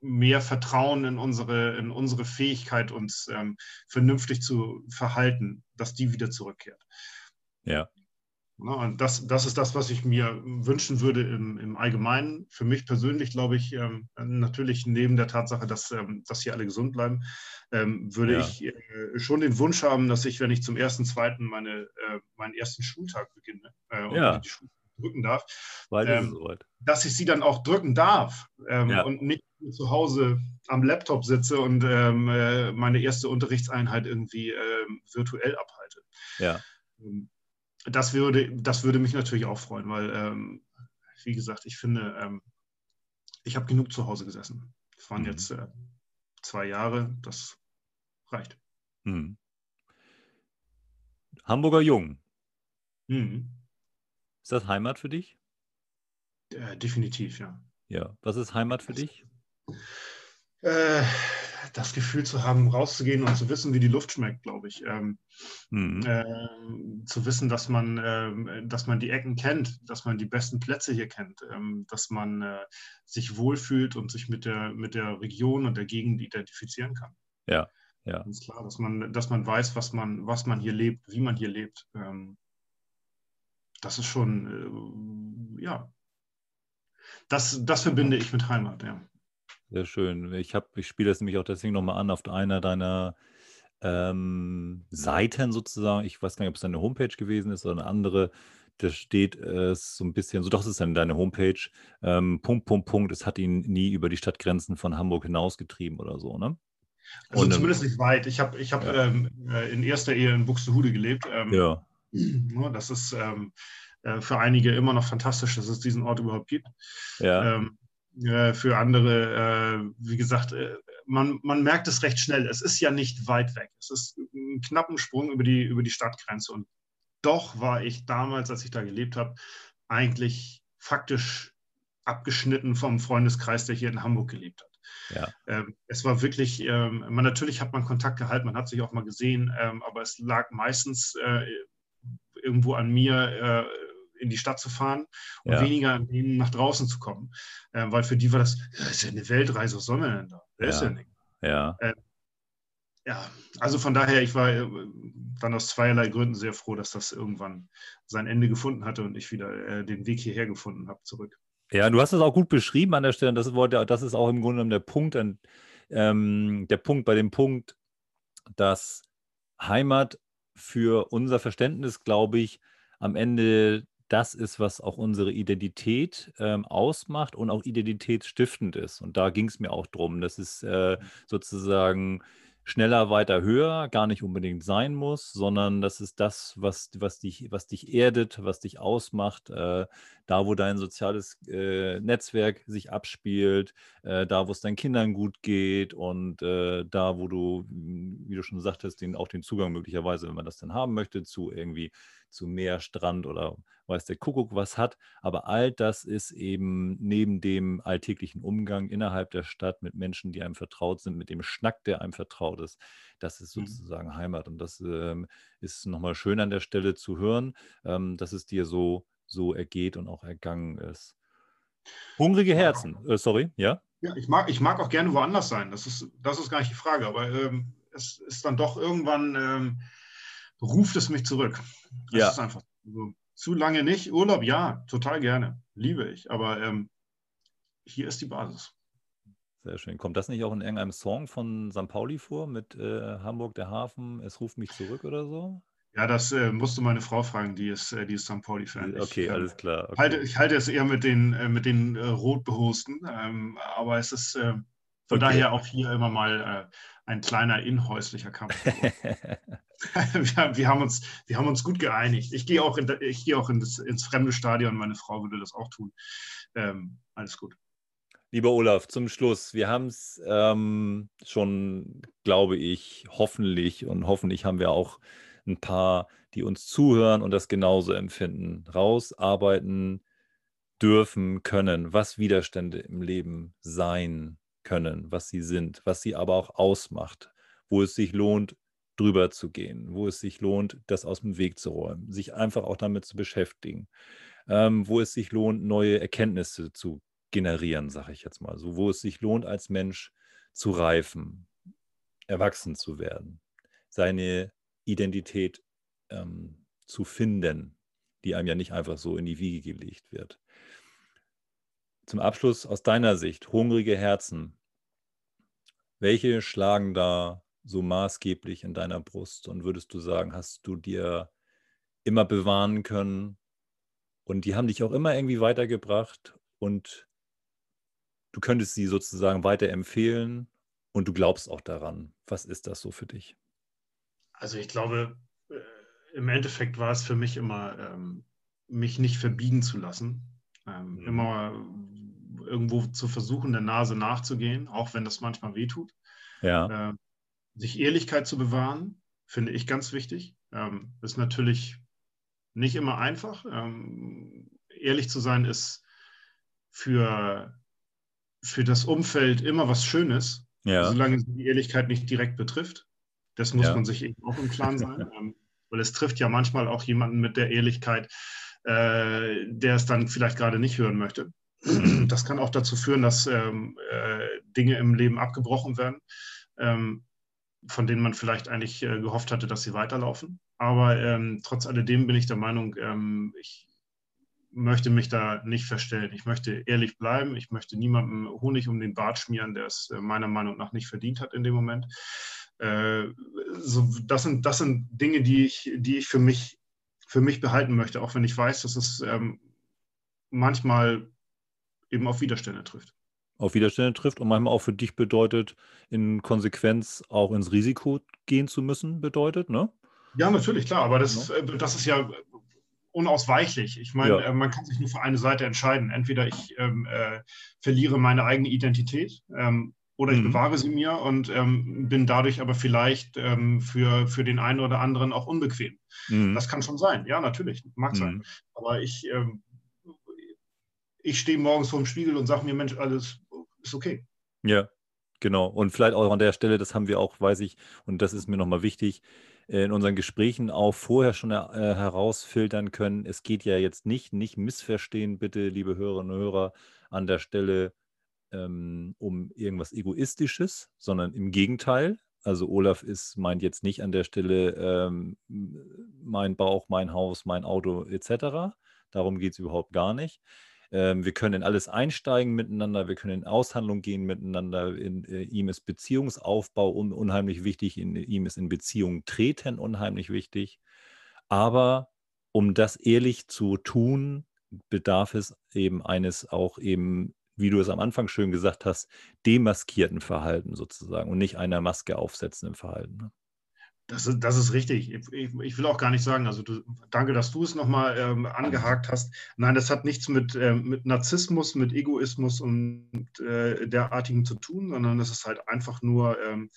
mehr Vertrauen in unsere, in unsere Fähigkeit, uns ähm, vernünftig zu verhalten, dass die wieder zurückkehrt. Ja. Ne, und das, das ist das, was ich mir wünschen würde im, im Allgemeinen. Für mich persönlich glaube ich, ähm, natürlich neben der Tatsache, dass, ähm, dass hier alle gesund bleiben, ähm, würde ja. ich äh, schon den Wunsch haben, dass ich, wenn ich zum ersten, zweiten meine, äh, meinen ersten Schultag beginne äh, und ja. die Schule drücken darf, dass ich sie dann auch drücken darf ja. und nicht zu Hause am Laptop sitze und äh, meine erste Unterrichtseinheit irgendwie virtuell abhalte. Ja das würde, das würde mich natürlich auch freuen, weil, ähm, wie gesagt, ich finde, ähm, ich habe genug zu Hause gesessen. Das waren mhm. jetzt äh, zwei Jahre, das reicht. Mhm. Hamburger Jung. Mhm. Ist das Heimat für dich? Äh, definitiv, ja. Ja. Was ist Heimat für dich? Äh, das Gefühl zu haben, rauszugehen und zu wissen, wie die Luft schmeckt, glaube ich. Ähm, mhm. äh, zu wissen, dass man, äh, dass man die Ecken kennt, dass man die besten Plätze hier kennt, ähm, dass man äh, sich wohlfühlt und sich mit der, mit der Region und der Gegend identifizieren kann. Ja, ja. Ganz klar, dass man, dass man weiß, was man, was man hier lebt, wie man hier lebt. Ähm, das ist schon, äh, ja, das, das verbinde ich mit Heimat, ja. Sehr schön. Ich, ich spiele das nämlich auch deswegen nochmal an auf einer deiner ähm, Seiten sozusagen. Ich weiß gar nicht, ob es deine Homepage gewesen ist oder eine andere. Da steht es so ein bisschen, so doch, es ist dann deine Homepage. Ähm, Punkt, Punkt, Punkt. Es hat ihn nie über die Stadtgrenzen von Hamburg hinausgetrieben oder so, ne? Also Und, zumindest nicht weit. Ich habe ich hab, ja. ähm, äh, in erster Ehe in Buxtehude gelebt. Ähm, ja. Das ist ähm, äh, für einige immer noch fantastisch, dass es diesen Ort überhaupt gibt. Ja. Ähm, äh, für andere, äh, wie gesagt, äh, man, man merkt es recht schnell. Es ist ja nicht weit weg. Es ist ein knappen Sprung über die, über die Stadtgrenze. Und doch war ich damals, als ich da gelebt habe, eigentlich faktisch abgeschnitten vom Freundeskreis, der hier in Hamburg gelebt hat. Ja. Ähm, es war wirklich, ähm, man, natürlich hat man Kontakt gehalten, man hat sich auch mal gesehen, ähm, aber es lag meistens äh, irgendwo an mir, äh, in die Stadt zu fahren und ja. weniger an denen nach draußen zu kommen. Äh, weil für die war das, das ist ja eine Weltreise, was soll man denn da? Wer ja. ist denn nicht? Ja. Äh, ja, also von daher, ich war äh, dann aus zweierlei Gründen sehr froh, dass das irgendwann sein Ende gefunden hatte und ich wieder äh, den Weg hierher gefunden habe, zurück. Ja, du hast es auch gut beschrieben an der Stelle. Das, das ist auch im Grunde genommen der Punkt, ähm, der Punkt bei dem Punkt, dass Heimat für unser Verständnis, glaube ich, am Ende das ist, was auch unsere Identität ähm, ausmacht und auch identitätsstiftend ist. Und da ging es mir auch drum, dass es äh, sozusagen schneller, weiter, höher gar nicht unbedingt sein muss, sondern das ist das, was, was, dich, was dich erdet, was dich ausmacht, äh, da, wo dein soziales äh, Netzwerk sich abspielt, äh, da, wo es deinen Kindern gut geht und äh, da, wo du, wie du schon sagtest, den, auch den Zugang möglicherweise, wenn man das dann haben möchte, zu irgendwie zu Meer, Strand oder weiß der Kuckuck was hat. Aber all das ist eben neben dem alltäglichen Umgang innerhalb der Stadt mit Menschen, die einem vertraut sind, mit dem Schnack, der einem vertraut ist. Das ist mhm. sozusagen. Heimat. Und das ähm, ist nochmal schön an der Stelle zu hören, ähm, dass es dir so, so ergeht und auch ergangen ist. Hungrige Herzen, äh, sorry, ja? Ja, ich mag, ich mag auch gerne woanders sein. Das ist, das ist gar nicht die Frage. Aber ähm, es ist dann doch irgendwann ähm, ruft es mich zurück. Das ja. ist einfach so. Zu lange nicht. Urlaub, ja, total gerne. Liebe ich. Aber ähm, hier ist die Basis. Sehr schön. Kommt das nicht auch in irgendeinem Song von St. Pauli vor mit äh, Hamburg der Hafen, es ruft mich zurück oder so? Ja, das äh, musst du meine Frau fragen, die ist, äh, die ist St. Pauli-Fan. Okay, ich, ähm, alles klar. Okay. Halte, ich halte es eher mit den, äh, mit den äh, Rotbehosten, ähm, aber es ist äh, von okay. daher auch hier immer mal äh, ein kleiner inhäuslicher Kampf. wir, wir, haben uns, wir haben uns gut geeinigt. Ich gehe auch, in, ich gehe auch in das, ins fremde Stadion, meine Frau würde das auch tun. Ähm, alles gut. Lieber Olaf, zum Schluss. Wir haben es ähm, schon, glaube ich, hoffentlich und hoffentlich haben wir auch ein paar, die uns zuhören und das genauso empfinden, rausarbeiten dürfen können, was Widerstände im Leben sein können, was sie sind, was sie aber auch ausmacht, wo es sich lohnt, drüber zu gehen, wo es sich lohnt, das aus dem Weg zu räumen, sich einfach auch damit zu beschäftigen, ähm, wo es sich lohnt, neue Erkenntnisse zu generieren, sage ich jetzt mal so, wo es sich lohnt, als Mensch zu reifen, erwachsen zu werden, seine Identität ähm, zu finden, die einem ja nicht einfach so in die Wiege gelegt wird. Zum Abschluss aus deiner Sicht, hungrige Herzen, welche schlagen da so maßgeblich in deiner Brust? Und würdest du sagen, hast du dir immer bewahren können und die haben dich auch immer irgendwie weitergebracht und du könntest sie sozusagen weiterempfehlen und du glaubst auch daran. Was ist das so für dich? Also ich glaube, äh, im Endeffekt war es für mich immer, ähm, mich nicht verbiegen zu lassen. Ähm, mhm. Immer irgendwo zu versuchen, der Nase nachzugehen, auch wenn das manchmal wehtut. Ja. Ähm, sich Ehrlichkeit zu bewahren, finde ich ganz wichtig. Ähm, ist natürlich nicht immer einfach. Ähm, ehrlich zu sein ist für, für das Umfeld immer was Schönes, ja. solange die Ehrlichkeit nicht direkt betrifft. Das muss ja. man sich eben auch im Klaren sein, ähm, weil es trifft ja manchmal auch jemanden mit der Ehrlichkeit, äh, der es dann vielleicht gerade nicht hören möchte. Das kann auch dazu führen, dass ähm, äh, Dinge im Leben abgebrochen werden. Ähm, von denen man vielleicht eigentlich äh, gehofft hatte, dass sie weiterlaufen. Aber ähm, trotz alledem bin ich der Meinung, ähm, ich möchte mich da nicht verstellen. Ich möchte ehrlich bleiben. Ich möchte niemandem Honig um den Bart schmieren, der es äh, meiner Meinung nach nicht verdient hat in dem Moment. Äh, so, das, sind, das sind Dinge, die ich, die ich für, mich, für mich behalten möchte, auch wenn ich weiß, dass es ähm, manchmal eben auf Widerstände trifft. auf Widerstände trifft und manchmal auch für dich bedeutet, in Konsequenz auch ins Risiko gehen zu müssen, bedeutet, ne? Ja, natürlich, klar, aber das, ja. Äh, das ist ja unausweichlich. Ich meine, ja. Äh, man kann sich nur für eine Seite entscheiden. Entweder ich ähm, äh, verliere meine eigene Identität ähm, oder ich mhm. bewahre sie mir und ähm, bin dadurch aber vielleicht ähm, für, für den einen oder anderen auch unbequem. Mhm. Das kann schon sein, ja, natürlich, mag mhm. sein. Aber ich, ähm, ich stehe morgens vor dem Spiegel und sage mir, Mensch, alles ist okay. Ja, genau. Und vielleicht auch an der Stelle, das haben wir auch, weiß ich, und das ist mir nochmal wichtig, in unseren Gesprächen auch vorher schon äh, herausfiltern können. Es geht ja jetzt nicht, nicht missverstehen, bitte, liebe Hörerinnen und Hörer, an der Stelle ähm, um irgendwas Egoistisches, sondern im Gegenteil. Also Olaf ist, meint jetzt nicht an der Stelle ähm, mein Bauch, mein Haus, mein Auto etc. Darum geht es überhaupt gar nicht. Ähm, wir können in alles einsteigen miteinander, wir können in Aushandlung gehen miteinander. In, äh, ihm ist Beziehungsaufbau un unheimlich wichtig, in, ihm ist in Beziehung treten unheimlich wichtig. Aber um das ehrlich zu tun, bedarf es eben eines auch eben wie du es am Anfang schön gesagt hast, demaskierten Verhalten sozusagen und nicht einer Maske aufsetzenden Verhalten. Ne? Das ist, das ist richtig. Ich, ich, will auch gar nicht sagen, also du, danke, dass du es nochmal ähm, angehakt hast. Nein, das hat nichts mit, ähm, mit Narzissmus, mit Egoismus und äh, derartigen zu tun, sondern es ist halt einfach nur, ähm, äh,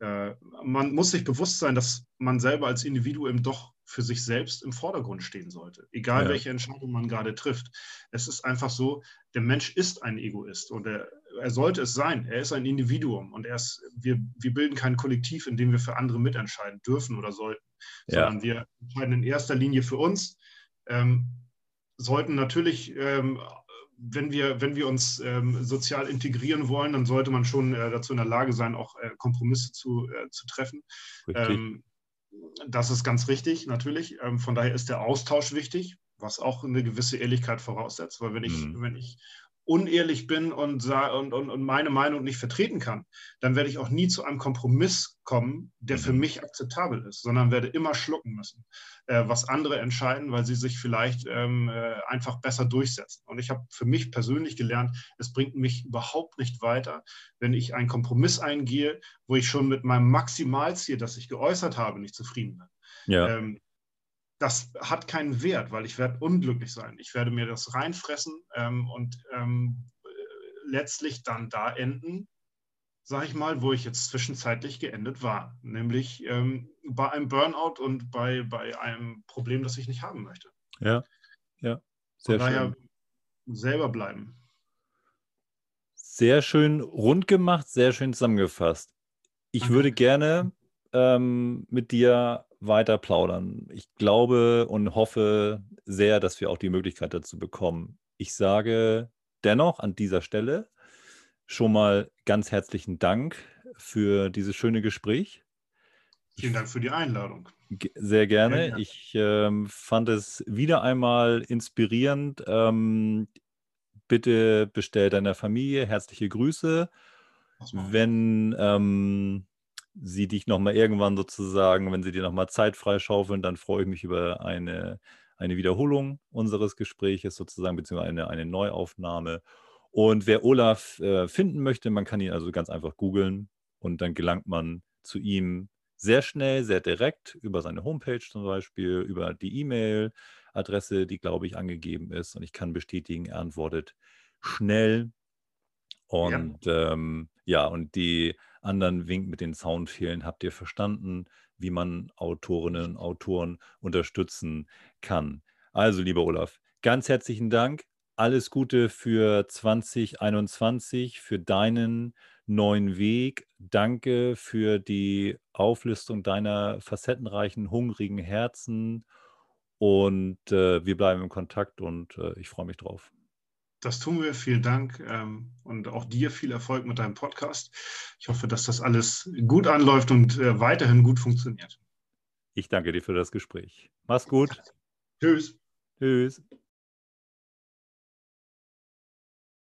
man muss sich bewusst sein, dass man selber als Individuum doch für sich selbst im Vordergrund stehen sollte, egal ja. welche Entscheidung man gerade trifft. Es ist einfach so, der Mensch ist ein Egoist und er, er sollte es sein. Er ist ein Individuum und er ist, wir, wir bilden kein Kollektiv, in dem wir für andere mitentscheiden dürfen oder sollten, ja. sondern wir entscheiden in erster Linie für uns. Ähm, sollten natürlich ähm, wenn wir, wenn wir uns ähm, sozial integrieren wollen, dann sollte man schon äh, dazu in der Lage sein, auch äh, Kompromisse zu, äh, zu treffen. Ähm, das ist ganz richtig, natürlich. Ähm, von daher ist der Austausch wichtig, was auch eine gewisse Ehrlichkeit voraussetzt, weil wenn ich, mhm. wenn ich unehrlich bin und, und, und, und meine Meinung nicht vertreten kann, dann werde ich auch nie zu einem Kompromiss kommen, der für mhm. mich akzeptabel ist, sondern werde immer schlucken müssen, äh, was andere entscheiden, weil sie sich vielleicht ähm, äh, einfach besser durchsetzen. Und ich habe für mich persönlich gelernt, es bringt mich überhaupt nicht weiter, wenn ich einen Kompromiss eingehe, wo ich schon mit meinem Maximalziel, das ich geäußert habe, nicht zufrieden bin. Ja. Ähm, das hat keinen Wert, weil ich werde unglücklich sein. Ich werde mir das reinfressen ähm, und ähm, letztlich dann da enden, sage ich mal, wo ich jetzt zwischenzeitlich geendet war, nämlich ähm, bei einem Burnout und bei, bei einem Problem, das ich nicht haben möchte. Ja, ja, sehr Von daher schön. selber bleiben. Sehr schön rund gemacht, sehr schön zusammengefasst. Ich Danke. würde gerne ähm, mit dir weiter plaudern. Ich glaube und hoffe sehr, dass wir auch die Möglichkeit dazu bekommen. Ich sage dennoch an dieser Stelle schon mal ganz herzlichen Dank für dieses schöne Gespräch. Vielen Dank für die Einladung. Sehr gerne. Ja, Ich ähm, fand es wieder einmal inspirierend. Ähm, bitte bestell deiner Familie herzliche Grüße. Wenn ähm, sie dich nochmal irgendwann sozusagen, wenn sie dir nochmal Zeit freischaufeln, dann freue ich mich über eine, eine Wiederholung unseres Gespräches sozusagen, beziehungsweise eine, eine Neuaufnahme. Und wer Olaf äh, finden möchte, man kann ihn also ganz einfach googeln und dann gelangt man zu ihm sehr schnell, sehr direkt über seine Homepage zum Beispiel, über die E-Mail-Adresse, die, glaube ich, angegeben ist. Und ich kann bestätigen, er antwortet schnell. Und ja, ähm, ja und die anderen Wink mit den Soundfehlen habt ihr verstanden, wie man Autorinnen und Autoren unterstützen kann. Also, lieber Olaf, ganz herzlichen Dank. Alles Gute für 2021, für deinen neuen Weg. Danke für die Auflistung deiner facettenreichen, hungrigen Herzen. Und äh, wir bleiben in Kontakt und äh, ich freue mich drauf. Das tun wir. Vielen Dank ähm, und auch dir viel Erfolg mit deinem Podcast. Ich hoffe, dass das alles gut anläuft und äh, weiterhin gut funktioniert. Ich danke dir für das Gespräch. Mach's gut. Tschüss. Tschüss.